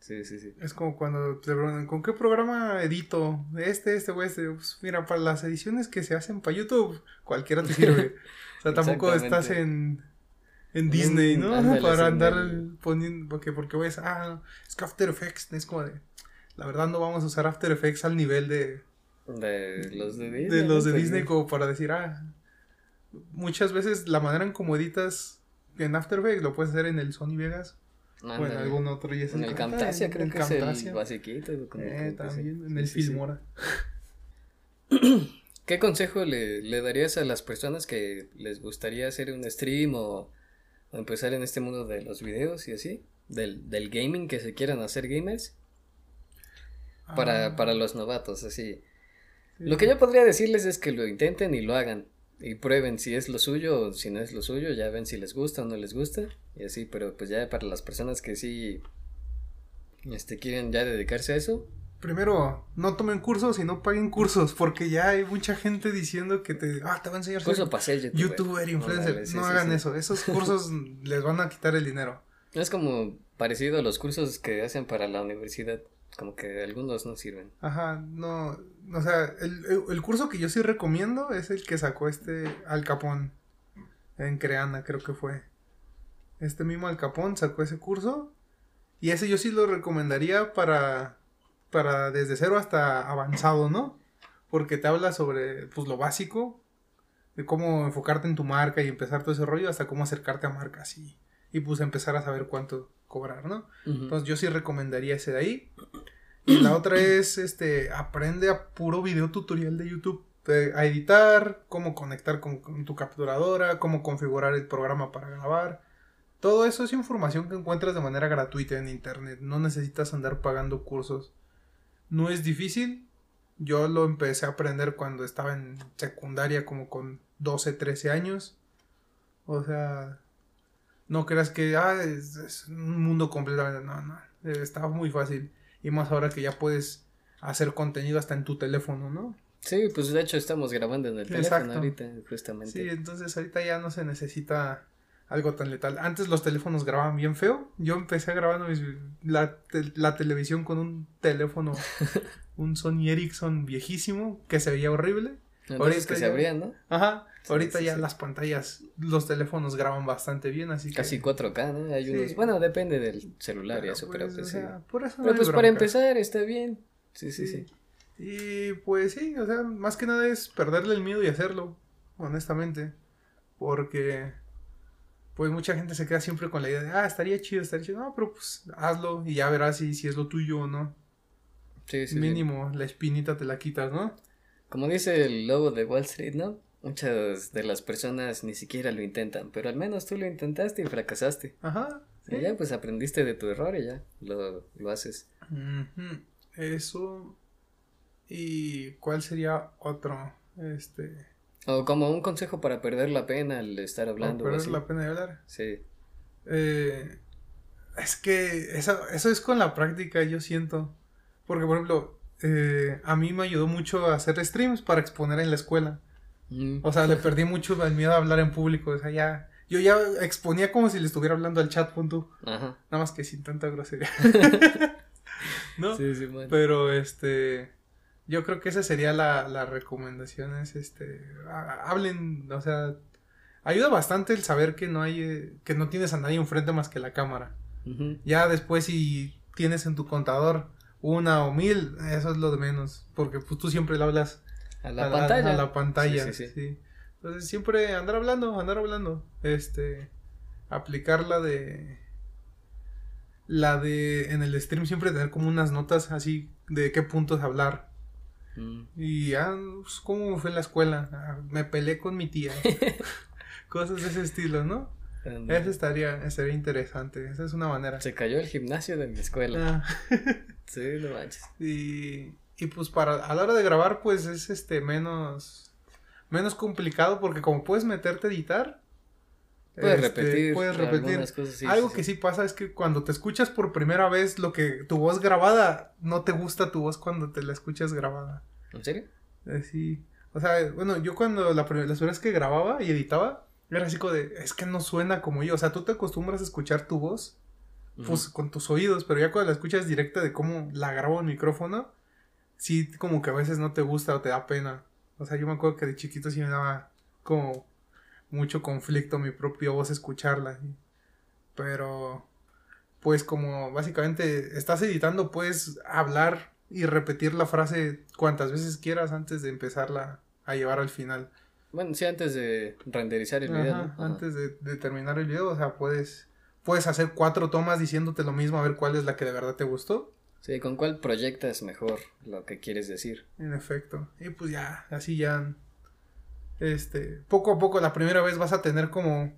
Sí, sí, sí. Es como cuando te preguntan, ¿con qué programa edito? Este, este o este. Pues mira, para las ediciones que se hacen para YouTube, cualquiera te sirve. [LAUGHS] O sea, tampoco estás en, en Disney, ¿no? [LAUGHS] ándale, para andar el- poniendo, porque, porque ves, ah, es que After Effects es como de, la verdad no vamos a usar After Effects al nivel de, De los de Disney. de los de ¿no? Disney como para decir, ah, muchas veces la manera en como editas en After Effects lo puedes hacer en el Sony Vegas o en algún otro y es En el ah, Camtasia creo el que es el Camtasia. basiquito. Eh, también, en el sí, sí. Filmora. [CLEARS THROAT] ¿Qué consejo le, le darías a las personas que les gustaría hacer un stream o, o empezar en este mundo de los videos y así? Del, del gaming, que se quieran hacer gamers. Para, Ah, para los novatos, así. Lo que yo podría decirles es que lo intenten y lo hagan. Y prueben si es lo suyo o si no es lo suyo. Ya ven si les gusta o no les gusta. Y así, pero pues ya para las personas que sí este, quieren ya dedicarse a eso. Primero, no tomen cursos y no paguen cursos, porque ya hay mucha gente diciendo que te, ah, te va a enseñar ser Curso para ser youtuber. youtuber, influencer. Órale, sí, no sí, hagan sí. eso, esos cursos [LAUGHS] les van a quitar el dinero. Es como parecido a los cursos que hacen para la universidad. Como que algunos no sirven. Ajá, no, o sea, el, el- curso que yo sí recomiendo es el que sacó este Al Capón en Creana, creo que fue. Este mismo Al Capón sacó ese curso y ese yo sí lo recomendaría para, para desde cero hasta avanzado, ¿no? Porque te habla sobre, pues, lo básico, de cómo enfocarte en tu marca y empezar todo ese rollo hasta cómo acercarte a marcas y, y pues empezar a saber cuánto cobrar, ¿no? Entonces yo sí recomendaría ese de ahí. Y la otra es, este, aprende a puro video tutorial de YouTube. a editar, cómo conectar con, tu capturadora, cómo configurar el programa para grabar. Todo eso es información que encuentras de manera gratuita en internet. No necesitas andar pagando cursos. No es difícil. Yo lo empecé a aprender cuando estaba en secundaria, como con 12, 13 años. O sea, no creas que ah, es, es un mundo completamente. No, no. Está muy fácil. Y más ahora que ya puedes hacer contenido hasta en tu teléfono, ¿no? Sí, pues de hecho estamos grabando en el teléfono ahorita, justamente. Sí, entonces ahorita ya no se necesita algo tan letal. Antes los teléfonos grababan bien feo. Yo empecé grabando mis- la, te- la televisión con un teléfono, [LAUGHS] un Sony Ericsson viejísimo que se veía horrible. Ahorita que se abrían, ¿no? Ajá. Ahorita sí, ya sí. las pantallas, los teléfonos graban bastante bien, así que. Casi 4K, ¿no? Hay Sí. unos... Bueno, depende del celular y Pero, eso, pero pues, pues o sí. sea, por eso no Pero hay pues para empezar está bien. Sí, sí, sí. Y pues sí, o sea, más que nada es perderle el miedo y hacerlo, honestamente. Porque, pues mucha gente se queda siempre con la idea de, ah, estaría chido, estaría chido. No, pero pues hazlo y ya verás si, si es lo tuyo o no. Sí, sí, sí. Mínimo, la espinita te la quitas, ¿no? Como dice el lobo de Wall Street, ¿no? Muchas de las personas ni siquiera lo intentan, pero al menos tú lo intentaste y fracasaste. Ajá. Y ya pues aprendiste de tu error y ya lo, lo haces. Eso. ¿Y cuál sería otro? Este. O como un consejo para perder la pena al estar hablando. es así. la pena de hablar. Sí. Eh, es que eso, eso es con la práctica, yo siento. Porque, por ejemplo, eh, a mí me ayudó mucho a hacer streams para exponer en la escuela. Mm. O sea, le perdí mucho el miedo a hablar en público. O sea, ya. Yo ya exponía como si le estuviera hablando al chat, punto. Ajá. Nada más que sin tanta grosería. [LAUGHS] ¿No? Sí, sí, man. Pero este. Yo creo que esa sería la, la recomendación. Es este. ha- Hablen, o sea. Ayuda bastante el saber que no hay. eh, que no tienes a nadie enfrente más que la cámara. Ya después si tienes en tu contador una o mil, eso es lo de menos. Porque pues tú siempre le hablas A la a pantalla. a la pantalla. Sí, sí, sí. sí. Entonces siempre andar hablando, andar hablando. Este. Aplicar la de. La de. En el stream siempre tener como unas notas así de qué puntos hablar. Mm. Y ya, pues, ¿cómo fue en la escuela? Ah, me peleé con mi tía. [LAUGHS] Cosas de ese estilo, ¿no? Eso estaría, estaría interesante. Esa es una manera. Se cayó el gimnasio de mi escuela. Ah. [LAUGHS] Sí, no manches. Y, y pues para a la hora de grabar pues es este menos menos complicado porque como puedes meterte a editar Puedes este, repetir. puedes repetir cosas, sí, algo sí, que sí. sí pasa es que cuando te escuchas por primera vez lo que tu voz grabada no te gusta tu voz cuando te la escuchas grabada ¿En serio? así o sea bueno yo cuando la primera las veces que grababa y editaba era así como de es que no suena como yo o sea tú te acostumbras a escuchar tu voz pues con tus oídos, pero ya cuando la escuchas directa de cómo la grabo en micrófono, sí como que a veces no te gusta o te da pena. O sea, yo me acuerdo que de chiquito sí me daba como mucho conflicto mi propia voz escucharla. Pero pues como básicamente estás editando, puedes hablar y repetir la frase cuantas veces quieras antes de empezarla a llevar al final. Bueno, sí, antes de renderizar el video. Antes de, de terminar el video, o sea, puedes, puedes hacer cuatro tomas diciéndote lo mismo a ver cuál es la que de verdad te gustó. Sí, ¿con cuál proyectas mejor lo que quieres decir? En efecto. Y pues ya, así ya. Este, poco a poco, la primera vez vas a tener como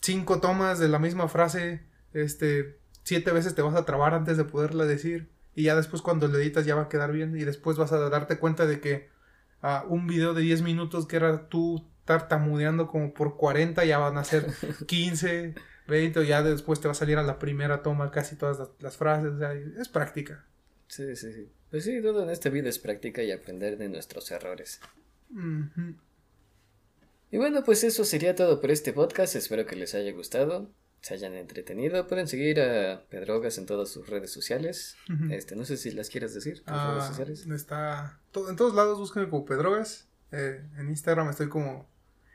cinco tomas de la misma frase. Este, siete veces te vas a trabar antes de poderla decir. Y ya después cuando lo editas ya va a quedar bien. Y después vas a darte cuenta de que ah, un video de 10 minutos que era tú tartamudeando como por 40 ya van a ser 15, 20. Y ya después te va a salir a la primera toma casi todas las, las frases. O sea, es práctica. Sí, sí, sí. Pues sí, todo en esta vida es práctica y aprender de nuestros errores. Y bueno, pues eso sería todo por este podcast. Espero que les haya gustado, se hayan entretenido. Pueden seguir a Pedrogas en todas sus redes sociales. Este, no sé si las quieres decir, tus Ah, redes sociales. está en todos lados búsquenme como Pedrogas. Eh, en Instagram estoy como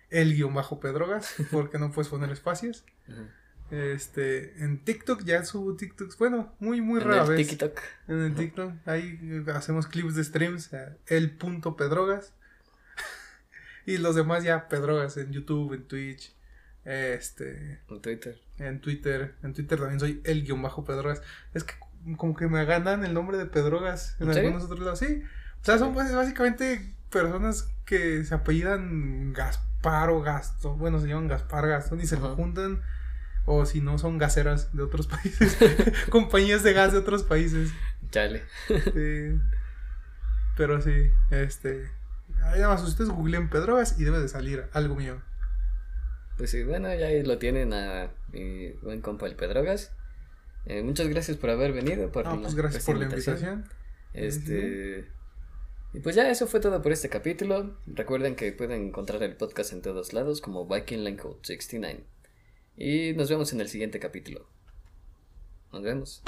el guion bajo Pedrogas, [LAUGHS] porque no puedes poner espacios. Ajá. Este, en TikTok ya subo TikToks, bueno, muy muy En rara el vez. TikTok. En el TikTok, ahí hacemos clips de streams, el punto Pedrogas. [LAUGHS] y los demás ya Pedrogas en YouTube, en Twitch, este, En Twitter. en Twitter, en Twitter también soy el guion bajo Pedrogas. Es que como que me ganan el nombre de Pedrogas en ¿En algunos otros lados. Sí. O sea, son pues, básicamente personas que se apellidan Gaspar o Gastón. Bueno, se llaman Gaspar Gastón y se lo Ajá. juntan. O si no, son gaseras de otros [LAUGHS] países. [LAUGHS] Compañías de gas de otros países. Chale. [LAUGHS] Sí. Pero sí, este. Ahí nada más ustedes googleen Pedrogas y debe de salir algo mío. Pues sí, bueno, ya ahí lo tienen a mi buen compa el Pedrogas. Eh, muchas gracias por haber venido. Por Ah, pues gracias por la invitación. Este. Y pues ya, eso fue todo por este capítulo. Recuerden que pueden encontrar el podcast en todos lados como Viking Line Code 69. Y nos vemos en el siguiente capítulo. Nos vemos.